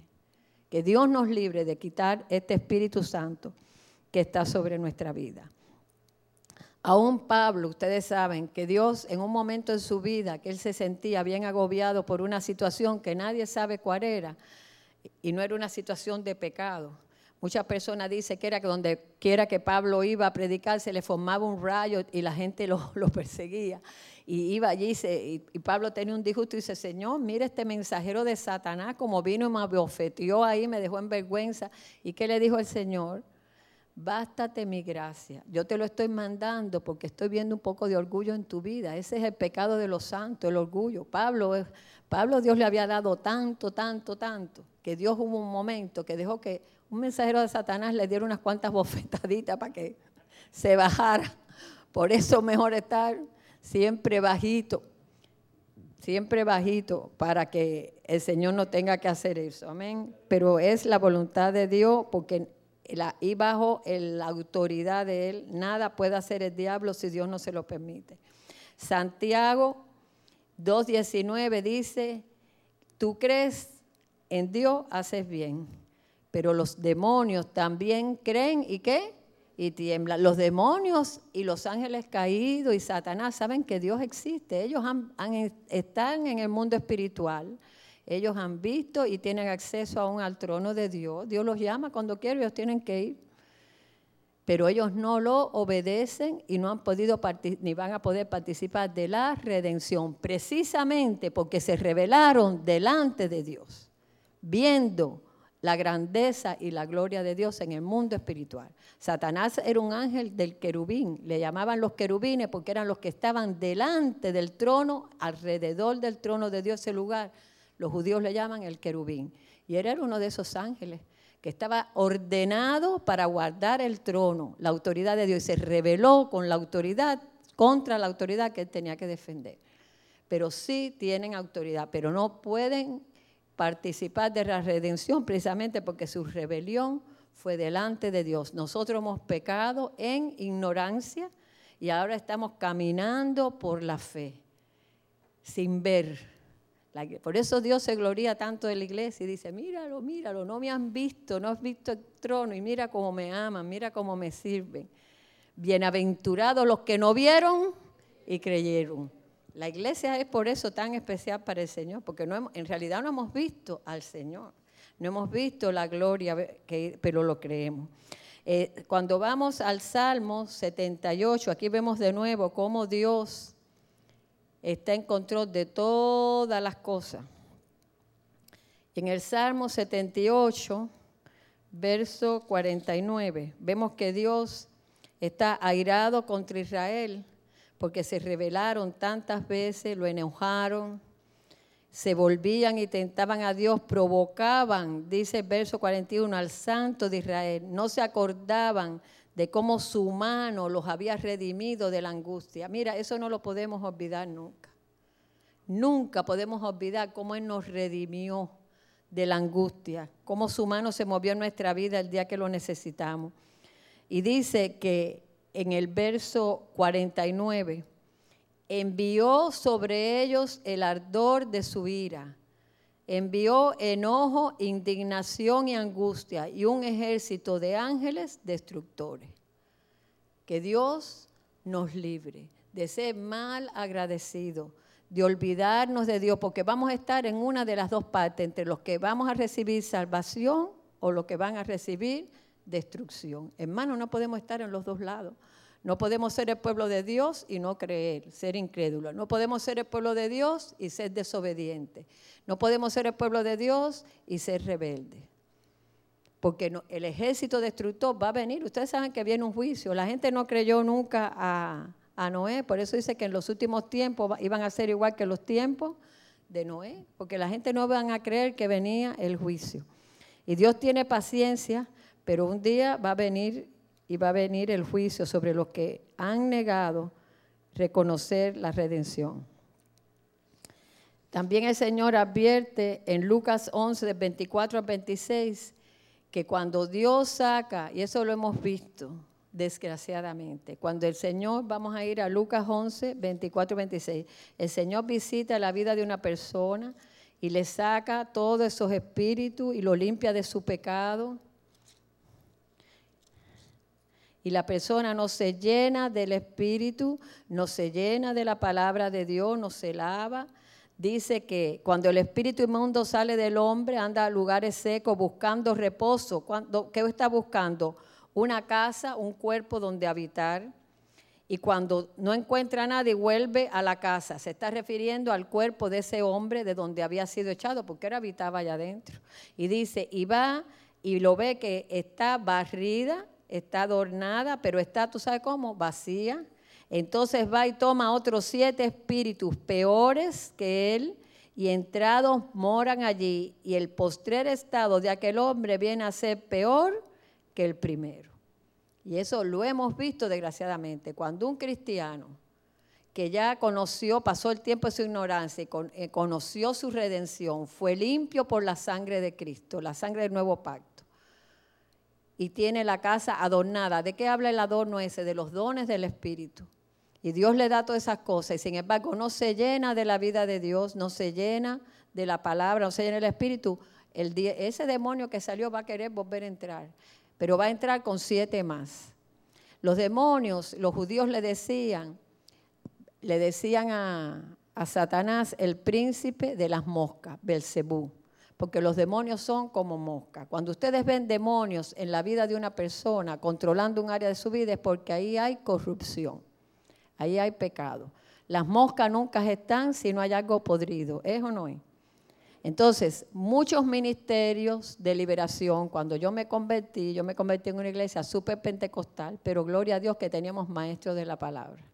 Que Dios nos libre de quitar este Espíritu Santo que está sobre nuestra vida. Aún Pablo, ustedes saben que Dios en un momento en su vida que él se sentía bien agobiado por una situación que nadie sabe cuál era, y no era una situación de pecado, Muchas personas dicen que era que donde quiera que Pablo iba a predicar se le formaba un rayo y la gente lo, [LAUGHS] perseguía. Y iba allí y, y, Pablo tenía un disgusto y dice, Señor, mire este mensajero de Satanás como vino y me abofeteó ahí, me dejó en vergüenza. ¿Y qué le dijo el Señor? Bástate mi gracia. Yo te lo estoy mandando porque estoy viendo un poco de orgullo en tu vida. Ese es el pecado de los santos, el orgullo. Pablo, Pablo Dios le había dado tanto, tanto, tanto, que Dios hubo un momento que dejó que un mensajero de Satanás le diera unas cuantas bofetaditas para que se bajara. Por eso mejor estar siempre bajito, siempre bajito, para que el Señor no tenga que hacer eso. Amén. Pero es la voluntad de Dios, porque y bajo la autoridad de Él, nada puede hacer el diablo si Dios no se lo permite. Santiago 2.19 dice, tú crees en Dios, haces bien pero los demonios también creen y qué? Y tiemblan. Los demonios y los ángeles caídos y Satanás saben que Dios existe. Ellos están en el mundo espiritual. Ellos han visto y tienen acceso aún al trono de Dios. Dios los llama cuando quiere, ellos tienen que ir. Pero ellos no lo obedecen y no han podido ni van a poder participar de la redención, precisamente porque se rebelaron delante de Dios, viendo la grandeza y la gloria de Dios en el mundo espiritual. Satanás era un ángel del querubín, le llamaban los querubines porque eran los que estaban delante del trono, alrededor del trono de Dios, ese lugar. Los judíos le llaman el querubín. Y él era uno de esos ángeles que estaba ordenado para guardar el trono, la autoridad de Dios, y se rebeló con la autoridad contra la autoridad que él tenía que defender. Pero sí tienen autoridad, pero no pueden participar de la redención precisamente porque su rebelión fue delante de Dios. Nosotros hemos pecado en ignorancia y ahora estamos caminando por la fe. sin ver. Por eso Dios se gloria tanto de la iglesia y dice, míralo, míralo, no me han visto, no has visto el trono y mira cómo me aman, mira cómo me sirven. Bienaventurados los que no vieron y creyeron. La iglesia es por eso tan especial para el Señor, porque en realidad no hemos visto al Señor, no hemos visto la gloria, pero lo creemos. Eh, cuando vamos al Salmo 78, aquí vemos de nuevo cómo Dios está en control de todas las cosas. En el Salmo 78, verso 49, vemos que Dios está airado contra Israel porque se rebelaron tantas veces, lo enojaron, se volvían y tentaban a Dios, provocaban, dice el verso 41, al santo de Israel, no se acordaban de cómo su mano los había redimido de la angustia. Mira, eso no lo podemos olvidar nunca. Nunca podemos olvidar cómo Él nos redimió de la angustia, cómo su mano se movió en nuestra vida el día que lo necesitamos. Y dice que en el verso 49, envió sobre ellos el ardor de su ira, envió enojo, indignación y angustia y un ejército de ángeles destructores. Que Dios nos libre de ser mal agradecido, de olvidarnos de Dios, porque vamos a estar en una de las dos partes, entre los que vamos a recibir salvación o los que van a recibir destrucción. Hermano, no podemos estar en los dos lados. No podemos ser el pueblo de Dios y no creer, ser incrédulo. No podemos ser el pueblo de Dios y ser desobediente. No podemos ser el pueblo de Dios y ser rebelde. Porque el ejército destructor va a venir. Ustedes saben que viene un juicio. La gente no creyó nunca a, a Noé. Por eso dice que en los últimos tiempos iban a ser igual que los tiempos de Noé. Porque la gente no van a creer que venía el juicio. Y Dios tiene paciencia pero un día va a venir y va a venir el juicio sobre los que han negado reconocer la redención. También el Señor advierte en Lucas 11, de 24 a 26, que cuando Dios saca, y eso lo hemos visto, desgraciadamente, cuando el Señor, vamos a ir a Lucas 11, 24 26, el Señor visita la vida de una persona y le saca todos esos espíritus y lo limpia de su pecado y la persona no se llena del Espíritu, no se llena de la palabra de Dios, no se lava. Dice que cuando el espíritu inmundo sale del hombre, anda a lugares secos buscando reposo. ¿Qué está buscando? Una casa, un cuerpo donde habitar. Y cuando no encuentra nadie, vuelve a la casa. Se está refiriendo al cuerpo de ese hombre de donde había sido echado, porque él habitaba allá adentro. Y dice, y va y lo ve que está barrida está adornada, pero está, ¿tú sabes cómo? Vacía. Entonces va y toma otros siete espíritus peores que él y entrados moran allí y el postrer estado de aquel hombre viene a ser peor que el primero. Y eso lo hemos visto desgraciadamente. Cuando un cristiano que ya conoció, pasó el tiempo de su ignorancia y eh, conoció su redención, fue limpio por la sangre de Cristo, la sangre del nuevo pacto y tiene la casa adornada. ¿De qué habla el adorno ese? De los dones del Espíritu. Y Dios le da todas esas cosas y sin embargo no se llena de la vida de Dios, no se llena de la palabra, no se llena del Espíritu. Ese demonio que salió va a querer volver a entrar, pero va a entrar con siete más. Los demonios, los judíos le decían, le decían a, a Satanás el príncipe de las moscas, Belcebú porque los demonios son como moscas. Cuando ustedes ven demonios en la vida de una persona controlando un área de su vida es porque ahí hay corrupción, ahí hay pecado. Las moscas nunca están si no hay algo podrido, ¿es o no es? Entonces, muchos ministerios de liberación, cuando yo me convertí, yo me convertí en una iglesia súper pentecostal, pero gloria a Dios que teníamos maestros de la palabra.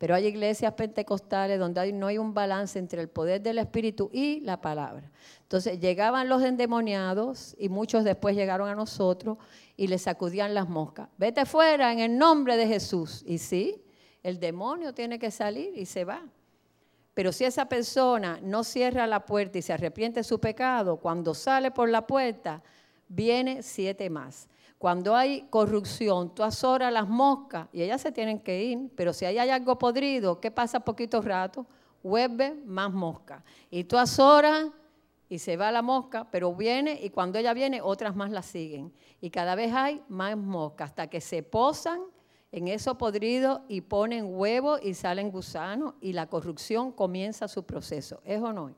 Pero hay iglesias pentecostales donde no hay un balance entre el poder del Espíritu y la palabra. Entonces llegaban los endemoniados y muchos después llegaron a nosotros y les sacudían las moscas. Vete fuera en el nombre de Jesús. Y sí, el demonio tiene que salir y se va. Pero si esa persona no cierra la puerta y se arrepiente de su pecado, cuando sale por la puerta, viene siete más. Cuando hay corrupción, tú azoras las moscas y ellas se tienen que ir, pero si hay algo podrido, ¿qué pasa poquito rato? vuelve más mosca. Y tú horas y se va la mosca, pero viene y cuando ella viene otras más la siguen. Y cada vez hay más moscas hasta que se posan en eso podrido y ponen huevos y salen gusanos y la corrupción comienza su proceso. ¿Es o no?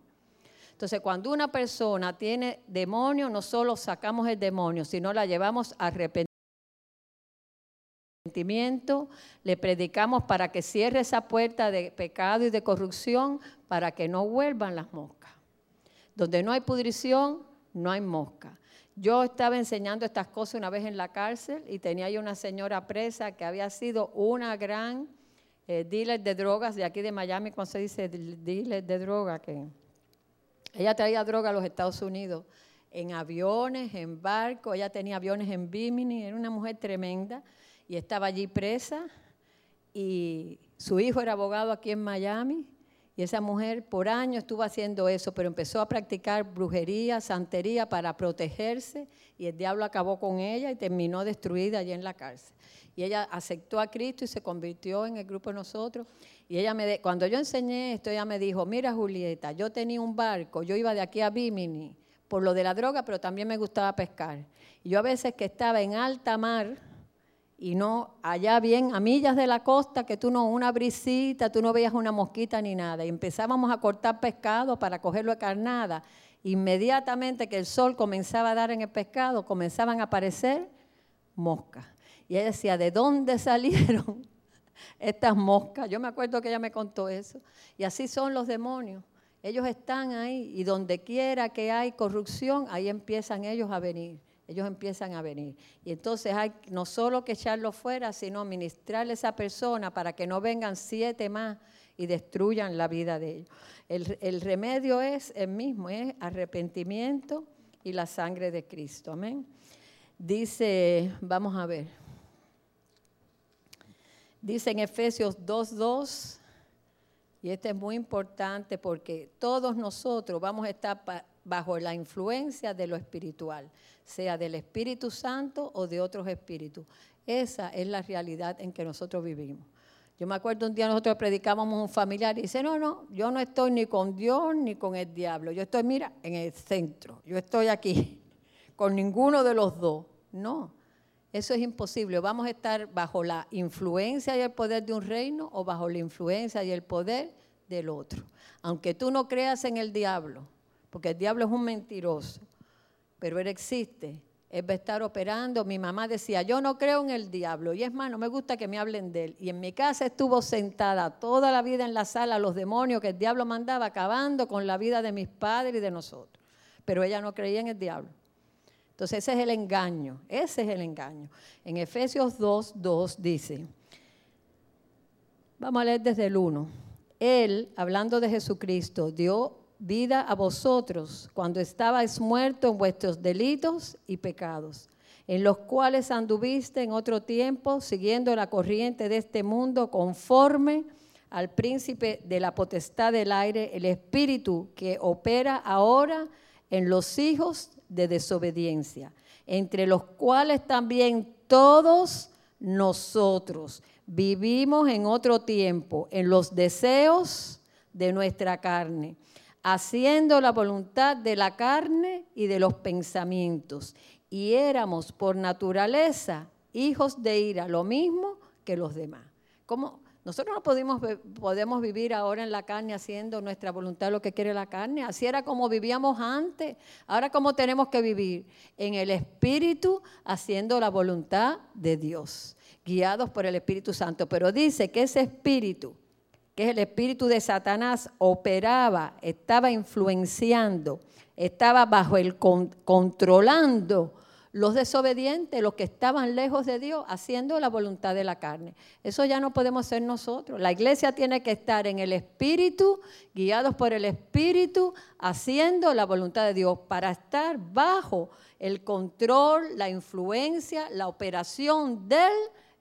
Entonces, cuando una persona tiene demonio, no solo sacamos el demonio, sino la llevamos a arrepentimiento, le predicamos para que cierre esa puerta de pecado y de corrupción para que no vuelvan las moscas. Donde no hay pudrición, no hay mosca. Yo estaba enseñando estas cosas una vez en la cárcel y tenía ahí una señora presa que había sido una gran eh, dealer de drogas de aquí de Miami, ¿cómo se dice? Dealer de droga, que ella traía droga a los Estados Unidos en aviones, en barcos, ella tenía aviones en Bimini, era una mujer tremenda y estaba allí presa. Y su hijo era abogado aquí en Miami y esa mujer por años estuvo haciendo eso, pero empezó a practicar brujería, santería para protegerse y el diablo acabó con ella y terminó destruida allí en la cárcel. Y ella aceptó a Cristo y se convirtió en el grupo de nosotros. Y ella me, cuando yo enseñé esto, ella me dijo, mira Julieta, yo tenía un barco, yo iba de aquí a Bimini por lo de la droga, pero también me gustaba pescar. Y yo a veces que estaba en alta mar, y no allá bien a millas de la costa que tú no, una brisita, tú no veías una mosquita ni nada. Y empezábamos a cortar pescado para cogerlo a carnada. Inmediatamente que el sol comenzaba a dar en el pescado, comenzaban a aparecer moscas. Y ella decía, ¿de dónde [LAUGHS] salieron estas moscas? Yo me acuerdo que ella me contó eso. Y así son los demonios. Ellos están ahí y donde quiera que hay corrupción, ahí empiezan ellos a venir ellos empiezan a venir. Y entonces hay no solo que echarlo fuera, sino ministrarle a esa persona para que no vengan siete más y destruyan la vida de ellos. El, el remedio es el mismo, es arrepentimiento y la sangre de Cristo. Amén. Dice, vamos a ver. Dice en Efesios 2.2, y este es muy importante porque todos nosotros vamos a estar bajo la influencia de lo espiritual, sea del Espíritu Santo o de otros espíritus. Esa es la realidad en que nosotros vivimos. Yo me acuerdo un día nosotros predicábamos a un familiar y dice, no, no, yo no estoy ni con Dios ni con el diablo, yo estoy, mira, en el centro, yo estoy aquí, [LAUGHS] con ninguno de los dos. No, eso es imposible. Vamos a estar bajo la influencia y el poder de un reino o bajo la influencia y el poder del otro. Aunque tú no creas en el diablo, porque el diablo es un mentiroso, pero él existe. Él va a estar operando. Mi mamá decía, yo no creo en el diablo. Y es más, no me gusta que me hablen de él. Y en mi casa estuvo sentada toda la vida en la sala los demonios que el diablo mandaba, acabando con la vida de mis padres y de nosotros. Pero ella no creía en el diablo. Entonces ese es el engaño, ese es el engaño. En Efesios 2, 2 dice, vamos a leer desde el 1. Él, hablando de Jesucristo, dio vida a vosotros cuando estabais muertos en vuestros delitos y pecados, en los cuales anduviste en otro tiempo siguiendo la corriente de este mundo conforme al príncipe de la potestad del aire, el espíritu que opera ahora en los hijos de desobediencia, entre los cuales también todos nosotros vivimos en otro tiempo, en los deseos de nuestra carne haciendo la voluntad de la carne y de los pensamientos. Y éramos por naturaleza hijos de ira, lo mismo que los demás. ¿Cómo? Nosotros no podemos, podemos vivir ahora en la carne haciendo nuestra voluntad lo que quiere la carne. Así era como vivíamos antes. Ahora cómo tenemos que vivir en el Espíritu haciendo la voluntad de Dios, guiados por el Espíritu Santo. Pero dice que ese Espíritu que el espíritu de Satanás, operaba, estaba influenciando, estaba bajo el controlando los desobedientes, los que estaban lejos de Dios, haciendo la voluntad de la carne. Eso ya no podemos ser nosotros. La iglesia tiene que estar en el Espíritu, guiados por el Espíritu, haciendo la voluntad de Dios, para estar bajo el control, la influencia, la operación del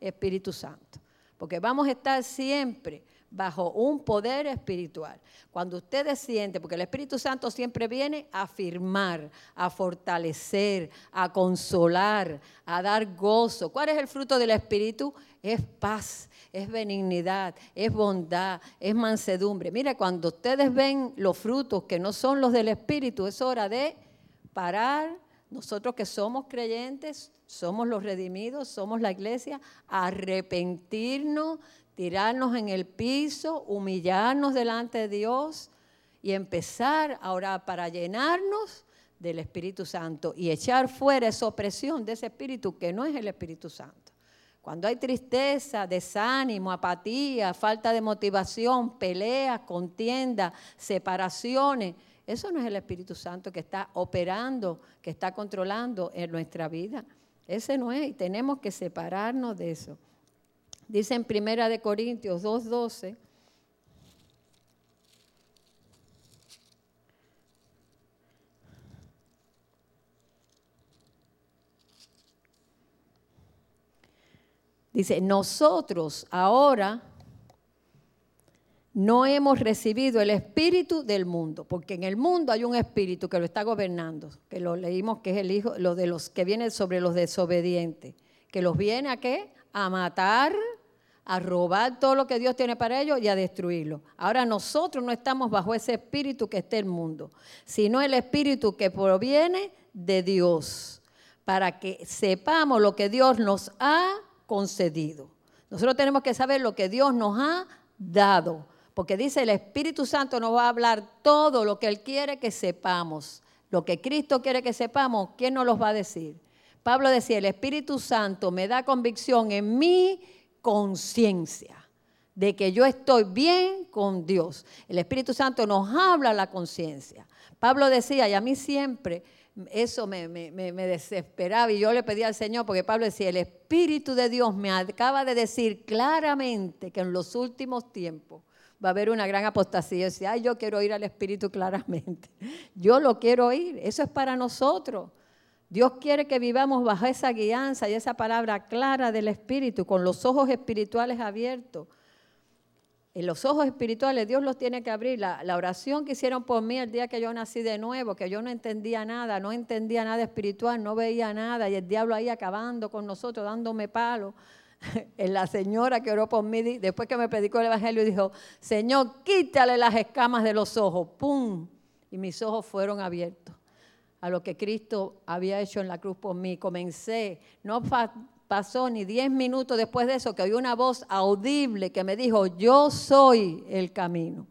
Espíritu Santo. Porque vamos a estar siempre bajo un poder espiritual. Cuando ustedes sienten, porque el Espíritu Santo siempre viene a afirmar, a fortalecer, a consolar, a dar gozo. ¿Cuál es el fruto del Espíritu? Es paz, es benignidad, es bondad, es mansedumbre. Mire, cuando ustedes ven los frutos que no son los del Espíritu, es hora de parar. Nosotros que somos creyentes, somos los redimidos, somos la iglesia, arrepentirnos tirarnos en el piso, humillarnos delante de Dios y empezar a orar para llenarnos del Espíritu Santo y echar fuera esa opresión de ese Espíritu que no es el Espíritu Santo. Cuando hay tristeza, desánimo, apatía, falta de motivación, peleas, contiendas, separaciones, eso no es el Espíritu Santo que está operando, que está controlando en nuestra vida. Ese no es y tenemos que separarnos de eso. Dice en Primera de Corintios 2:12. Dice, nosotros ahora no hemos recibido el espíritu del mundo, porque en el mundo hay un espíritu que lo está gobernando, que lo leímos que es el hijo, lo de los que viene sobre los desobedientes, que los viene a qué? A matar, a robar todo lo que Dios tiene para ellos y a destruirlo. Ahora nosotros no estamos bajo ese espíritu que está el mundo, sino el espíritu que proviene de Dios, para que sepamos lo que Dios nos ha concedido. Nosotros tenemos que saber lo que Dios nos ha dado, porque dice el Espíritu Santo nos va a hablar todo lo que Él quiere que sepamos. Lo que Cristo quiere que sepamos, ¿quién nos los va a decir? Pablo decía, el Espíritu Santo me da convicción en mí conciencia de que yo estoy bien con Dios. El Espíritu Santo nos habla la conciencia. Pablo decía, y a mí siempre eso me, desesperaba y yo le pedía al Señor, porque Pablo decía, el Espíritu de Dios me acaba de decir claramente que en los últimos tiempos va a haber una gran apostasía. Y decía, ay, yo quiero oír al Espíritu claramente. [LAUGHS] Yo lo quiero oír, eso es para nosotros. Dios quiere que vivamos bajo esa guianza y esa palabra clara del Espíritu, con los ojos espirituales abiertos. En los ojos espirituales Dios los tiene que abrir. La, oración que hicieron por mí el día que yo nací de nuevo, que yo no entendía nada, no entendía nada espiritual, no veía nada, y el diablo ahí acabando con nosotros, dándome palo. [LAUGHS] La señora que oró por mí, después que me predicó el Evangelio, dijo, Señor, quítale las escamas de los ojos. ¡Pum! Y mis ojos fueron abiertos a lo que Cristo había hecho en la cruz por mí. Comencé, no pasó ni diez minutos después de eso que oí una voz audible que me dijo, yo soy el camino.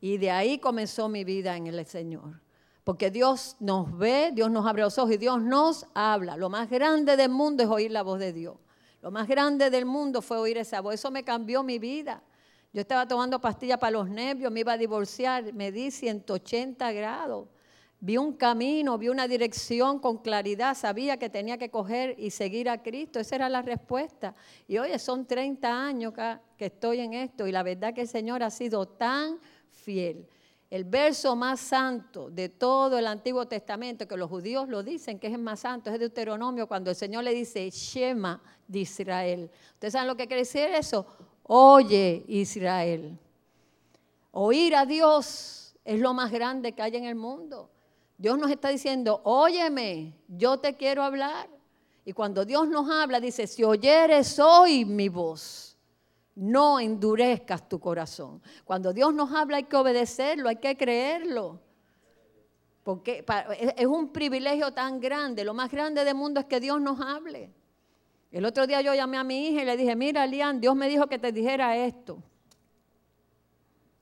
Y de ahí comenzó mi vida en el Señor. Porque Dios nos ve, Dios nos abre los ojos y Dios nos habla. Lo más grande del mundo es oír la voz de Dios. Lo más grande del mundo fue oír esa voz. Eso me cambió mi vida. Yo estaba tomando pastillas para los nervios, me iba a divorciar, me di 180 grados. Vi un camino, vi una dirección con claridad, sabía que tenía que coger y seguir a Cristo. Esa era la respuesta. Y oye, son 30 años que estoy en esto y la verdad que el Señor ha sido tan fiel. El verso más santo de todo el Antiguo Testamento, que los judíos lo dicen que es el más santo, es Deuteronomio, cuando el Señor le dice, Shema de Israel. ¿Ustedes saben lo que quiere decir eso? Oye Israel. Oír a Dios es lo más grande que hay en el mundo. Dios nos está diciendo, óyeme, yo te quiero hablar. Y cuando Dios nos habla, dice, si oyeres hoy mi voz, no endurezcas tu corazón. Cuando Dios nos habla hay que obedecerlo, hay que creerlo. Porque es un privilegio tan grande. Lo más grande del mundo es que Dios nos hable. El otro día yo llamé a mi hija y le dije, mira, Lian, Dios me dijo que te dijera esto.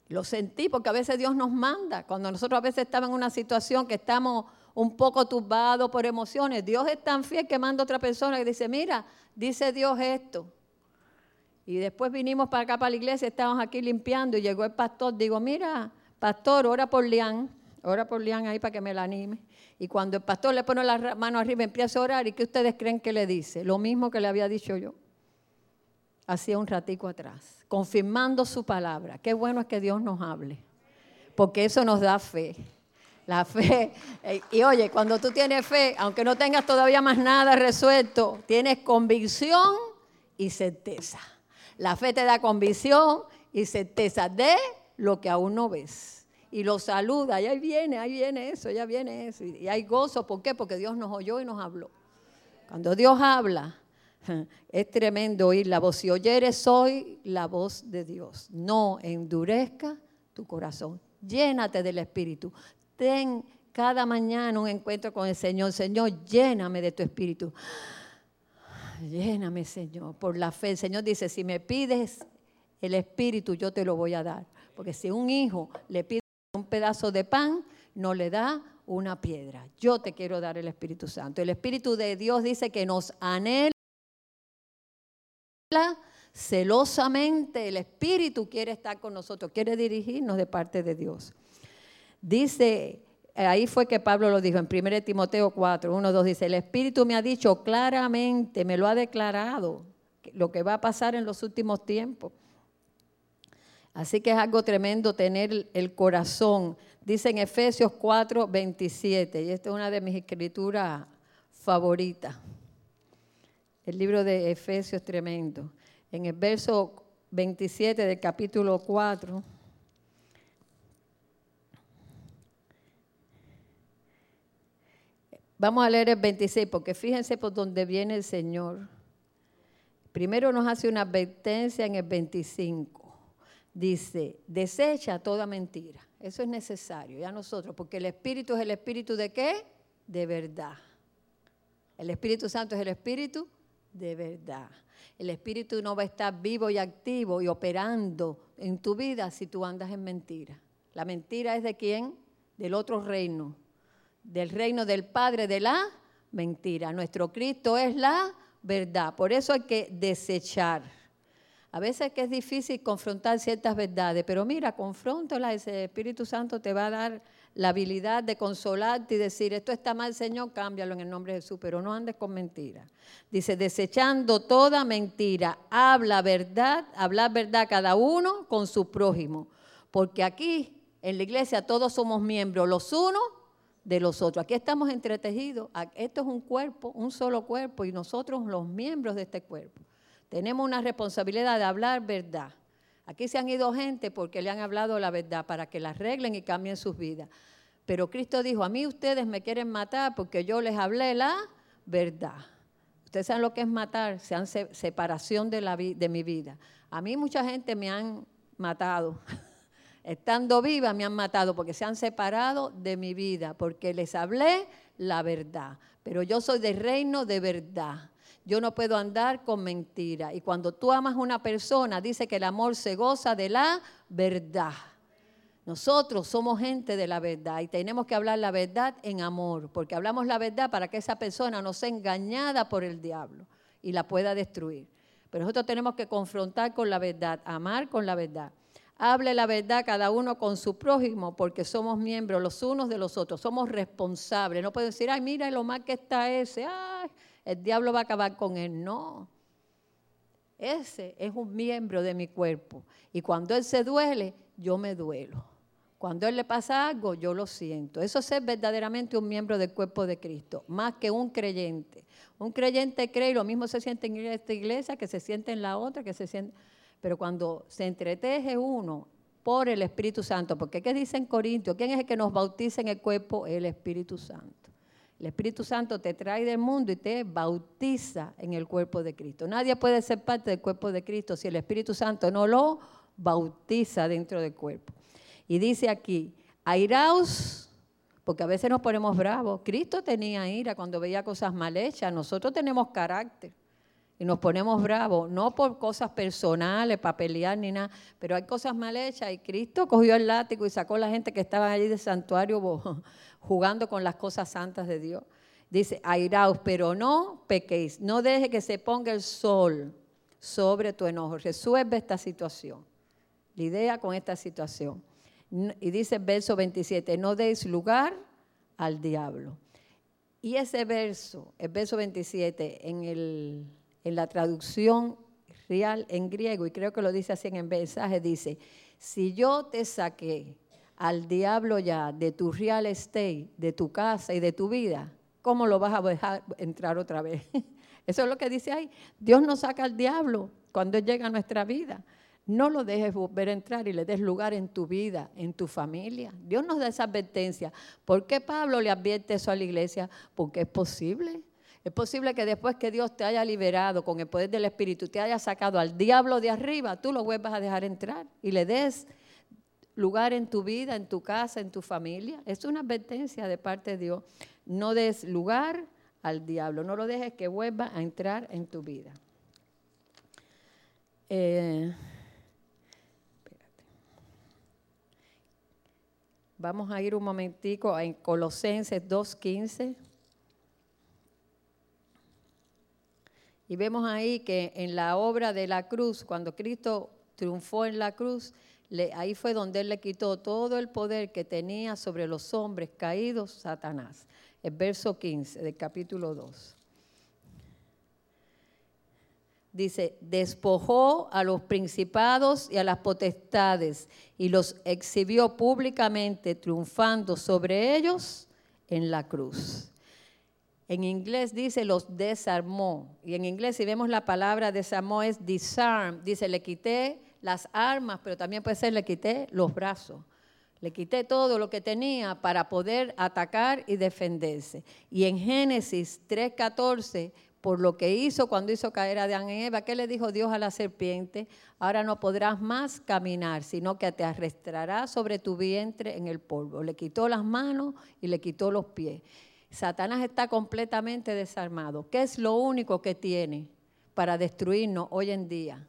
Lo sentí porque a veces Dios nos manda. Cuando nosotros a veces estamos en una situación que estamos un poco turbados por emociones, Dios es tan fiel que manda a otra persona que dice, mira, dice Dios esto. Y después vinimos para acá, para la iglesia, estábamos aquí limpiando y llegó el pastor. Digo, mira, pastor, ora por Lian, ora por Lian ahí para que me la anime. Y cuando el pastor le pone la mano arriba, empieza a orar. ¿Y qué ustedes creen que le dice? Lo mismo que le había dicho yo hacía un ratico atrás, confirmando su palabra. Qué bueno es que Dios nos hable, porque eso nos da fe. La fe, eh, y oye, cuando tú tienes fe, aunque no tengas todavía más nada resuelto, tienes convicción y certeza. La fe te da convicción y certeza de lo que aún no ves. Y lo saluda, y ahí viene, ahí viene eso, ya viene eso. Y hay gozo, ¿por qué? Porque Dios nos oyó y nos habló. Cuando Dios habla, es tremendo oír la voz. Si oyeres hoy la voz de Dios, no endurezca tu corazón. Llénate del Espíritu. Ten cada mañana un encuentro con el Señor. Señor, lléname de tu Espíritu. Lléname, Señor, por la fe. El Señor dice, si me pides el Espíritu, yo te lo voy a dar. Porque si un hijo le pide un pedazo de pan, no le da una piedra. Yo te quiero dar el Espíritu Santo. El Espíritu de Dios dice que nos anhela celosamente. El Espíritu quiere estar con nosotros, quiere dirigirnos de parte de Dios. Dice, ahí fue que Pablo lo dijo en 1 Timoteo 4, 1, 2, dice, el Espíritu me ha dicho claramente, me lo ha declarado, lo que va a pasar en los últimos tiempos. Así que es algo tremendo tener el corazón. Dice en Efesios 4, 27, y esta es una de mis escrituras favoritas. El libro de Efesios tremendo. En el verso 27 del capítulo 4. Vamos a leer el 26 porque fíjense por dónde viene el Señor. Primero nos hace una advertencia en el 25. Dice, desecha toda mentira. Eso es necesario ya nosotros, porque el Espíritu es el Espíritu de qué? De verdad. El Espíritu Santo es el Espíritu de verdad. El Espíritu no va a estar vivo y activo y operando en tu vida si tú andas en mentira. La mentira es de quién? Del otro reino, del reino del Padre de la mentira. Nuestro Cristo es la verdad. Por eso hay que desechar. A veces que es difícil confrontar ciertas verdades, pero mira, confróntala, ese Espíritu Santo te va a dar la habilidad de consolarte y decir, esto está mal, Señor, cámbialo en el nombre de Jesús, pero no andes con mentiras. Dice, desechando toda mentira, habla verdad, habla verdad cada uno con su prójimo, porque aquí en la iglesia todos somos miembros los unos de los otros. Aquí estamos entretejidos, esto es un cuerpo, un solo cuerpo, y nosotros los miembros de este cuerpo. Tenemos una responsabilidad de hablar verdad. Aquí se han ido gente porque le han hablado la verdad para que la arreglen y cambien sus vidas. Pero Cristo dijo, a mí ustedes me quieren matar porque yo les hablé la verdad. Ustedes saben lo que es matar, sean separación de, la, de mi vida. A mí mucha gente me han matado. [LAUGHS] Estando viva me han matado porque se han separado de mi vida, porque les hablé la verdad. Pero yo soy del reino de verdad. Yo no puedo andar con mentira. Y cuando tú amas a una persona, dice que el amor se goza de la verdad. Nosotros somos gente de la verdad y tenemos que hablar la verdad en amor, porque hablamos la verdad para que esa persona no sea engañada por el diablo y la pueda destruir. Pero nosotros tenemos que confrontar con la verdad, amar con la verdad. Hable la verdad cada uno con su prójimo, porque somos miembros los unos de los otros, somos responsables. No puedo decir, ay, mira lo mal que está ese, ay, el diablo va a acabar con él. No. Ese es un miembro de mi cuerpo. Y cuando él se duele, yo me duelo. Cuando a él le pasa algo, yo lo siento. Eso es ser verdaderamente un miembro del cuerpo de Cristo, más que un creyente. Un creyente cree y lo mismo se siente en esta iglesia que se siente en la otra, que se siente... Pero cuando se entreteje uno por el Espíritu Santo, porque ¿qué dice en Corintios? ¿Quién es el que nos bautiza en el cuerpo? El Espíritu Santo. El Espíritu Santo te trae del mundo y te bautiza en el cuerpo de Cristo. Nadie puede ser parte del cuerpo de Cristo si el Espíritu Santo no lo bautiza dentro del cuerpo. Y dice aquí, airaos, porque a veces nos ponemos bravos. Cristo tenía ira cuando veía cosas mal hechas. Nosotros tenemos carácter y nos ponemos bravos, no por cosas personales, para pelear ni nada, pero hay cosas mal hechas y Cristo cogió el látigo y sacó a la gente que estaba allí del santuario jugando con las cosas santas de Dios. Dice, airaos, pero no pequéis, no deje que se ponga el sol sobre tu enojo. Resuelve esta situación. La idea con esta situación. Y dice el verso 27, no deis lugar al diablo. Y ese verso, el verso 27, en, el, en la traducción real en griego, y creo que lo dice así en el mensaje, dice, si yo te saqué al diablo ya de tu real estate, de tu casa y de tu vida, ¿cómo lo vas a dejar entrar otra vez? [LAUGHS] Eso es lo que dice ahí. Dios nos saca al diablo cuando llega a nuestra vida. no lo dejes volver a entrar y le des lugar en tu vida, en tu familia. Dios nos da esa advertencia. ¿Por qué Pablo le advierte eso a la iglesia? Porque es posible. Es posible que después que Dios te haya liberado con el poder del Espíritu, te haya sacado al diablo de arriba, tú lo vuelvas a dejar entrar y le des lugar en tu vida, en tu casa, en tu familia. Es una advertencia de parte de Dios. No des lugar al diablo, no lo dejes que vuelva a entrar en tu vida. Eh, Vamos a ir un momentico en Colosenses 2.15. Y vemos ahí que en la obra de la cruz, cuando Cristo triunfó en la cruz, ahí fue donde Él le quitó todo el poder que tenía sobre los hombres caídos Satanás. El verso 15 del capítulo 2. dice, despojó a los principados y a las potestades y los exhibió públicamente, triunfando sobre ellos en la cruz. En inglés dice los desarmó. Y en inglés si vemos la palabra desarmó es disarm. Dice, le quité las armas, pero también puede ser le quité los brazos. Le quité todo lo que tenía para poder atacar y defenderse. Y en Génesis 3.14 por lo que hizo cuando hizo caer a Adán y Eva. ¿Qué le dijo Dios a la serpiente? Ahora no podrás más caminar, sino que te arrastrarás sobre tu vientre en el polvo. Le quitó las manos y le quitó los pies. Satanás está completamente desarmado. ¿Qué es lo único que tiene para destruirnos hoy en día?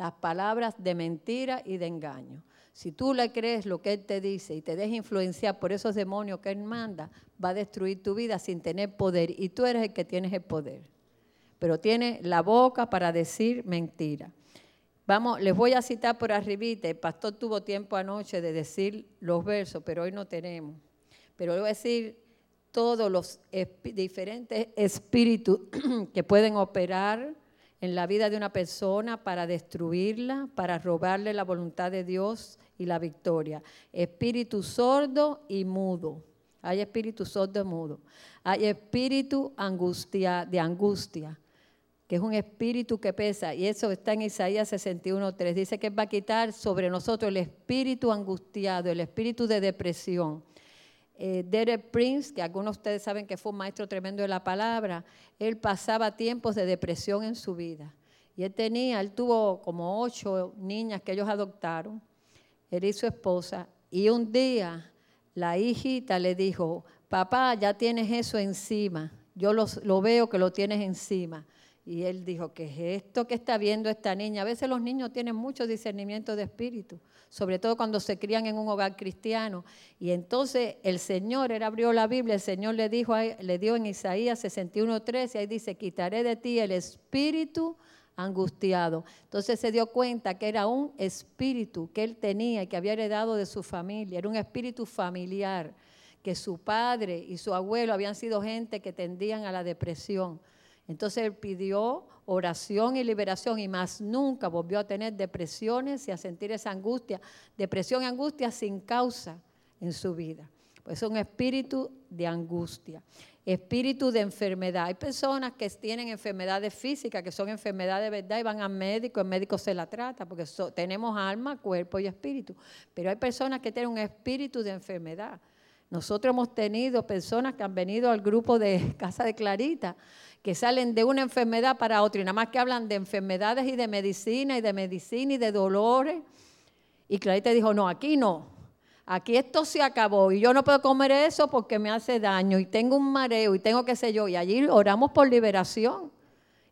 Las palabras de mentira y de engaño. Si tú le crees lo que Él te dice y te dejas influenciar por esos demonios que Él manda, va a destruir tu vida sin tener poder. Y tú eres el que tienes el poder. Pero tiene la boca para decir mentira. Vamos, les voy a citar por arribita. El pastor tuvo tiempo anoche de decir los versos, pero hoy no tenemos. Pero le voy a decir todos los diferentes espíritus [CLEARS THROAT] que pueden operar en la vida de una persona para destruirla, para robarle la voluntad de Dios y la victoria. Espíritu sordo y mudo. Hay espíritu sordo y mudo. Hay espíritu angustia, de angustia, que es un espíritu que pesa. Y eso está en Isaías 61.3. Dice que va a quitar sobre nosotros el espíritu angustiado, el espíritu de depresión. Eh, Derek Prince, que algunos de ustedes saben que fue un maestro tremendo de la palabra, él pasaba tiempos de depresión en su vida. Y él tenía, él tuvo como ocho niñas que ellos adoptaron él y su esposa, y un día la hijita le dijo, papá, ya tienes eso encima, yo lo veo que lo tienes encima. Y él dijo, ¿qué es esto que está viendo esta niña? A veces los niños tienen mucho discernimiento de espíritu, sobre todo cuando se crían en un hogar cristiano. Y entonces el Señor, él abrió la Biblia, el Señor le dijo, le dio en Isaías 61.13, ahí dice, quitaré de ti el espíritu angustiado. Entonces se dio cuenta que era un espíritu que él tenía y que había heredado de su familia, era un espíritu familiar, que su padre y su abuelo habían sido gente que tendían a la depresión. Entonces él pidió oración y liberación y más nunca volvió a tener depresiones y a sentir esa angustia, depresión y angustia sin causa en su vida. Pues es un espíritu de angustia espíritu de enfermedad. Hay personas que tienen enfermedades físicas, que son enfermedades de verdad y van al médico, el médico se la trata, porque tenemos alma, cuerpo y espíritu. Pero hay personas que tienen un espíritu de enfermedad. Nosotros hemos tenido personas que han venido al grupo de [LAUGHS] Casa de Clarita, que salen de una enfermedad para otra, y nada más que hablan de enfermedades y de medicina y de medicina y de dolores. Y Clarita dijo, no, aquí no, aquí esto se acabó y yo no puedo comer eso porque me hace daño y tengo un mareo y tengo qué sé yo. Y allí oramos por liberación.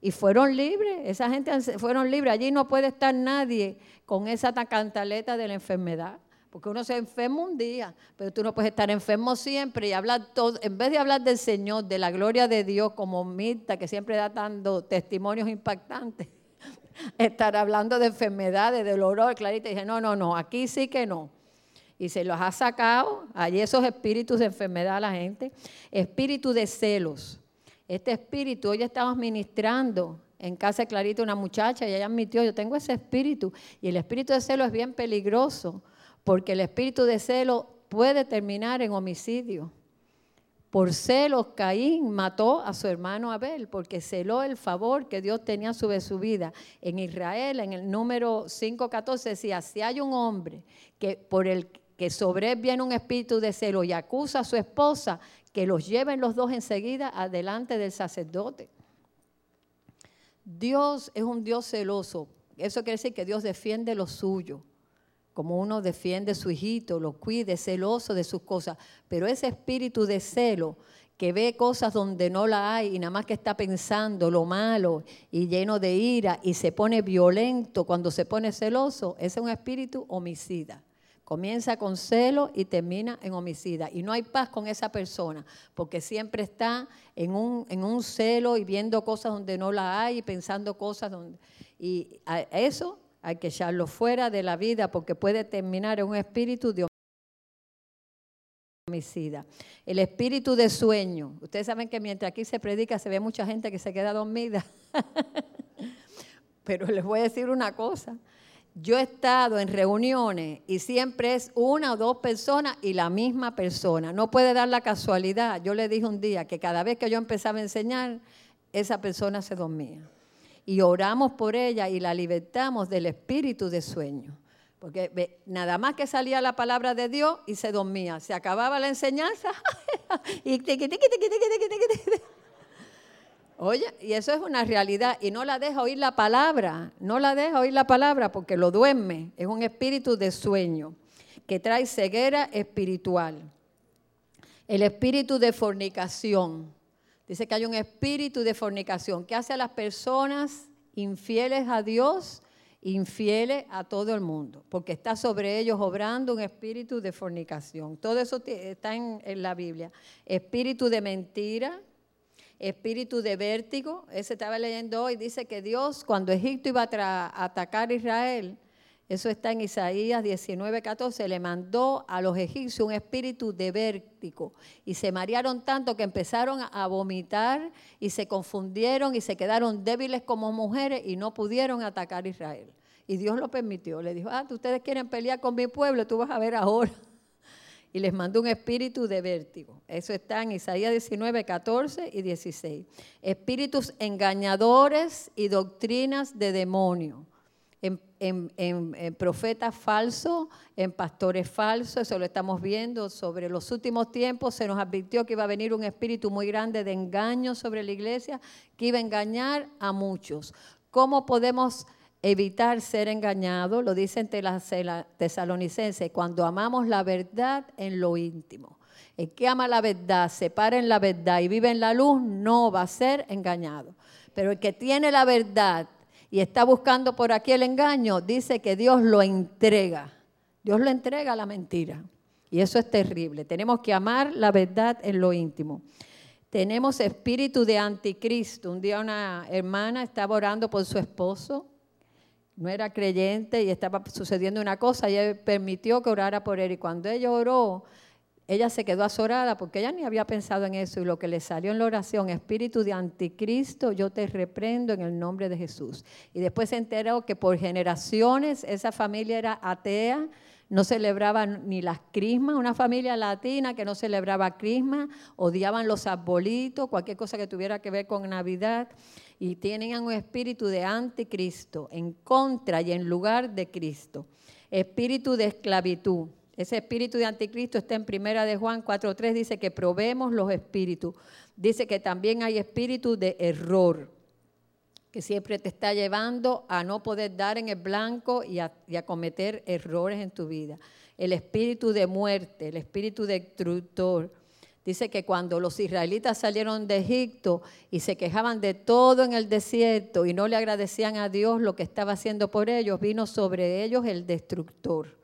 Y fueron libres, esa gente fueron libres. Allí no puede estar nadie con esa cantaleta de la enfermedad. Porque uno se enferma un día, pero tú no puedes estar enfermo siempre y hablar todo, en vez de hablar del Señor, de la gloria de Dios, como Mirta, que siempre da dando testimonios impactantes, [LAUGHS] estar hablando de enfermedades, de dolor, Clarita dice, no, no, no, aquí sí que no y se los ha sacado allí esos espíritus de enfermedad a la gente, espíritu de celos. Este espíritu, hoy estamos ministrando en casa de Clarita una muchacha y ella admitió, yo tengo ese espíritu y el espíritu de celo es bien peligroso porque el espíritu de celo puede terminar en homicidio. Por celos, Caín mató a su hermano Abel, porque celó el favor que Dios tenía sobre su vida. En Israel, en el número 5.14, decía, si hay un hombre que por el que sobre él viene un espíritu de celo y acusa a su esposa, que los lleven los dos enseguida adelante del sacerdote. Dios es un Dios celoso. Eso quiere decir que Dios defiende lo suyo como uno defiende a su hijito, lo cuide, celoso de sus cosas. Pero ese espíritu de celo que ve cosas donde no la hay y nada más que está pensando lo malo y lleno de ira y se pone violento cuando se pone celoso, ese es un espíritu homicida. Comienza con celo y termina en homicida. Y no hay paz con esa persona, porque siempre está en un, en un celo y viendo cosas donde no la hay y pensando cosas donde... Y eso hay que echarlo fuera de la vida porque puede terminar en un espíritu de homicida. El espíritu de sueño. Ustedes saben que mientras aquí se predica se ve mucha gente que se queda dormida. [LAUGHS] Pero les voy a decir una cosa. Yo he estado en reuniones y siempre es una o dos personas y la misma persona. No puede dar la casualidad. Yo le dije un día que cada vez que yo empezaba a enseñar, esa persona se dormía y oramos por ella y la libertamos del espíritu de sueño. Porque nada más que salía la palabra de Dios y se dormía. Se acababa la enseñanza [LAUGHS] y Oye, y eso es una realidad. Y no la deja oír la palabra. No la deja oír la palabra porque lo duerme. Es un espíritu de sueño que trae ceguera espiritual. El espíritu de fornicación. Dice que hay un espíritu de fornicación que hace a las personas infieles a Dios, infieles a todo el mundo, porque está sobre ellos obrando un espíritu de fornicación. Todo eso está en, la Biblia. Espíritu de mentira, espíritu de vértigo. Ese estaba leyendo hoy, dice que Dios, cuando Egipto iba a atacar a Israel, eso está en Isaías 19, 14. Le mandó a los egipcios un espíritu de vértigo y se marearon tanto que empezaron a vomitar y se confundieron y se quedaron débiles como mujeres y no pudieron atacar a Israel. Y Dios lo permitió. Le dijo, ah, ustedes quieren pelear con mi pueblo, tú vas a ver ahora. [LAUGHS] Y les mandó un espíritu de vértigo. Eso está en Isaías 19, 14 y 16. Espíritus engañadores y doctrinas de demonio en, profetas falsos, en pastores falsos, eso lo estamos viendo. Sobre los últimos tiempos se nos advirtió que iba a venir un espíritu muy grande de engaño sobre la iglesia, que iba a engañar a muchos. ¿Cómo podemos evitar ser engañados? Lo dicen tesalonicenses, cuando amamos la verdad en lo íntimo. El que ama la verdad, se para en la verdad y vive en la luz, no va a ser engañado. Pero el que tiene la verdad y está buscando por aquí el engaño, dice que Dios lo entrega. Dios lo entrega a la mentira. Y eso es terrible. Tenemos que amar la verdad en lo íntimo. Tenemos espíritu de anticristo. Un día una hermana estaba orando por su esposo. No era creyente y estaba sucediendo una cosa y él permitió que orara por él. Y cuando ella oró, ella se quedó azorada porque ella ni había pensado en eso y lo que le salió en la oración, espíritu de anticristo, yo te reprendo en el nombre de Jesús. Y después se enteró que por generaciones esa familia era atea, no celebraban ni las crismas, una familia latina que no celebraba crismas, odiaban los arbolitos, cualquier cosa que tuviera que ver con Navidad, y tenían un espíritu de anticristo, en contra y en lugar de Cristo. Espíritu de esclavitud. Ese espíritu de anticristo está en Primera de Juan 4.3, dice que probemos los espíritus. Dice que también hay espíritu de error, que siempre te está llevando a no poder dar en el blanco y a, cometer errores en tu vida. El espíritu de muerte, el espíritu destructor. Dice que cuando los israelitas salieron de Egipto y se quejaban de todo en el desierto y no le agradecían a Dios lo que estaba haciendo por ellos, vino sobre ellos el destructor.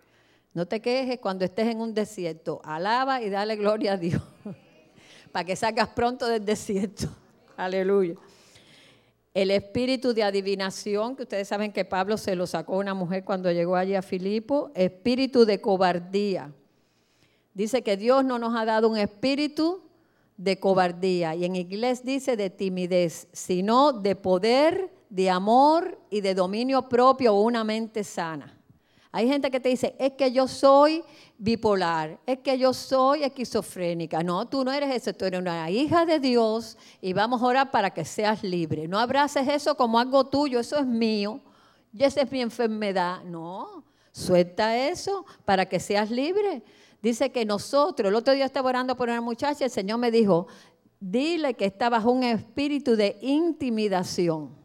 No te quejes cuando estés en un desierto. Alaba y dale gloria a Dios. [LAUGHS] Para que salgas pronto del desierto. [LAUGHS] Aleluya. El espíritu de adivinación, que ustedes saben que Pablo se lo sacó a una mujer cuando llegó allí a Filipo. Espíritu de cobardía. Dice que Dios no nos ha dado un espíritu de cobardía. Y en inglés dice de timidez, sino de poder, de amor y de dominio propio o una mente sana. Hay gente que te dice, es que yo soy bipolar, es que yo soy esquizofrénica. No, tú no eres eso, tú eres una hija de Dios y vamos a orar para que seas libre. No abraces eso como algo tuyo, eso es mío, y esa es mi enfermedad. No, suelta eso para que seas libre. Dice que nosotros, el otro día estaba orando por una muchacha, el Señor me dijo, dile que está bajo un espíritu de intimidación.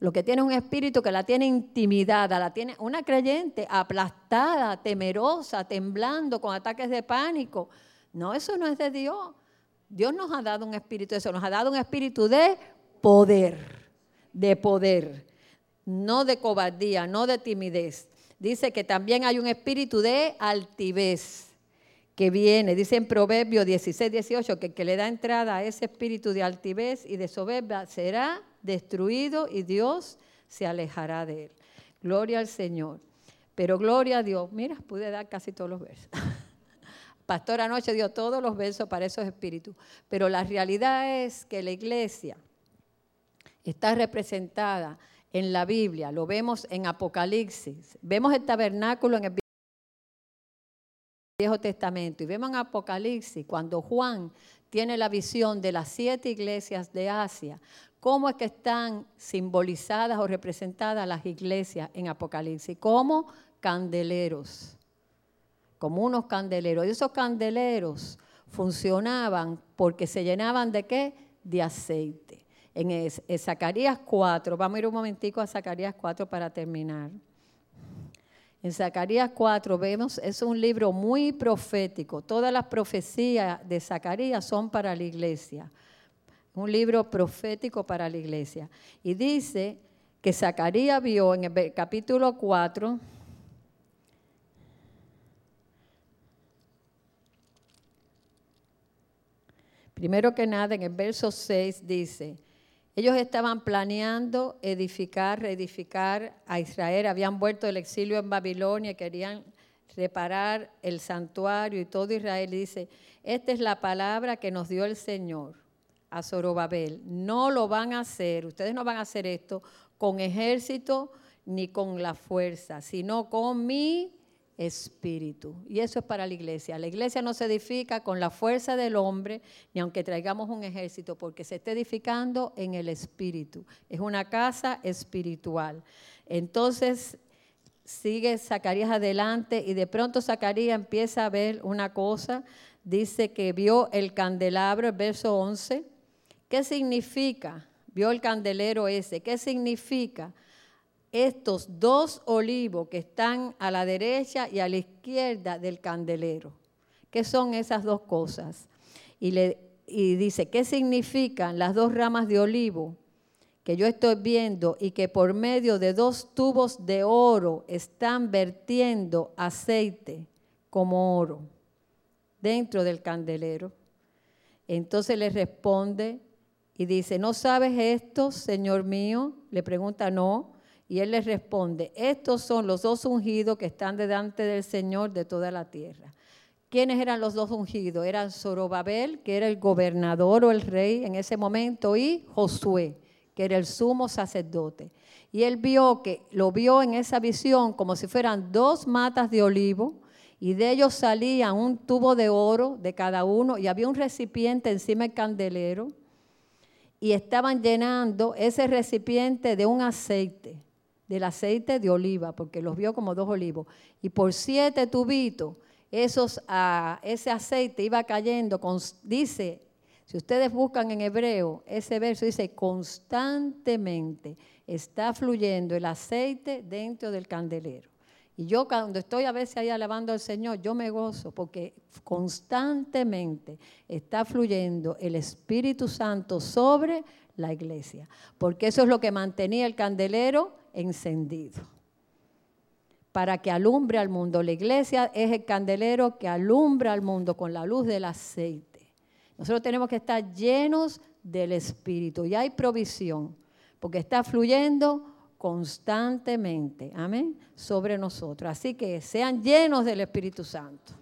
Lo que tiene un espíritu que la tiene intimidada, la tiene una creyente aplastada, temerosa, temblando, con ataques de pánico. No, eso no es de Dios. Dios nos ha dado un espíritu de eso, nos ha dado un espíritu de poder, de poder, no de cobardía, no de timidez. Dice que también hay un espíritu de altivez que viene, dice en Proverbios 16, 18, que que le da entrada a ese espíritu de altivez y de soberbia será destruido y Dios se alejará de él. Gloria al Señor. Pero gloria a Dios. Mira, pude dar casi todos los versos. [LAUGHS] Pastor anoche dio todos los versos para esos espíritus. Pero la realidad es que la iglesia está representada en la Biblia. Lo vemos en Apocalipsis. Vemos el tabernáculo en el Viejo Testamento y vemos en Apocalipsis cuando Juan tiene la visión de las siete iglesias de Asia, cómo es que están simbolizadas o representadas las iglesias en Apocalipsis, como candeleros, como unos candeleros. Y esos candeleros funcionaban porque se llenaban de qué? De aceite. En, Zacarías 4, vamos a ir un momentico a Zacarías 4 para terminar. En Zacarías 4 vemos, es un libro muy profético. Todas las profecías de Zacarías son para la iglesia. Un libro profético para la iglesia. Y dice que Zacarías vio en el capítulo 4, primero que nada, en el verso 6 dice, ellos estaban planeando edificar, reedificar a Israel. Habían vuelto del exilio en Babilonia y querían reparar el santuario y todo Israel. dice, esta es la palabra que nos dio el Señor a Zorobabel. No lo van a hacer, ustedes no van a hacer esto con ejército ni con la fuerza, sino con mi espíritu. Y eso es para la iglesia. La iglesia no se edifica con la fuerza del hombre, ni aunque traigamos un ejército, porque se está edificando en el espíritu. Es una casa espiritual. Entonces sigue Zacarías adelante y de pronto Zacarías empieza a ver una cosa. Dice que vio el candelabro, el verso 11. ¿Qué significa? Vio el candelero ese. ¿Qué significa? Estos dos olivos que están a la derecha y a la izquierda del candelero. ¿Qué son esas dos cosas? Y, le, dice, ¿qué significan las dos ramas de olivo que yo estoy viendo y que por medio de dos tubos de oro están vertiendo aceite como oro dentro del candelero? Entonces le responde y dice, ¿no sabes esto, Señor mío? Le pregunta, no. Y él les responde, estos son los dos ungidos que están delante del Señor de toda la tierra. ¿Quiénes eran los dos ungidos? Eran Zorobabel, que era el gobernador o el rey en ese momento, y Josué, que era el sumo sacerdote. Y él vio que, lo vio en esa visión como si fueran dos matas de olivo, y de ellos salía un tubo de oro de cada uno, y había un recipiente encima del candelero, y estaban llenando ese recipiente de un aceite del aceite de oliva, porque los vio como dos olivos. Y por siete tubitos, esos, ah, ese aceite iba cayendo, dice, si ustedes buscan en hebreo, ese verso dice, constantemente está fluyendo el aceite dentro del candelero. Y yo cuando estoy a veces ahí alabando al Señor, yo me gozo porque constantemente está fluyendo el Espíritu Santo sobre la iglesia. Porque eso es lo que mantenía el candelero encendido para que alumbre al mundo. La iglesia es el candelero que alumbra al mundo con la luz del aceite. Nosotros tenemos que estar llenos del Espíritu y hay provisión, porque está fluyendo constantemente, amén, sobre nosotros. Así que sean llenos del Espíritu Santo.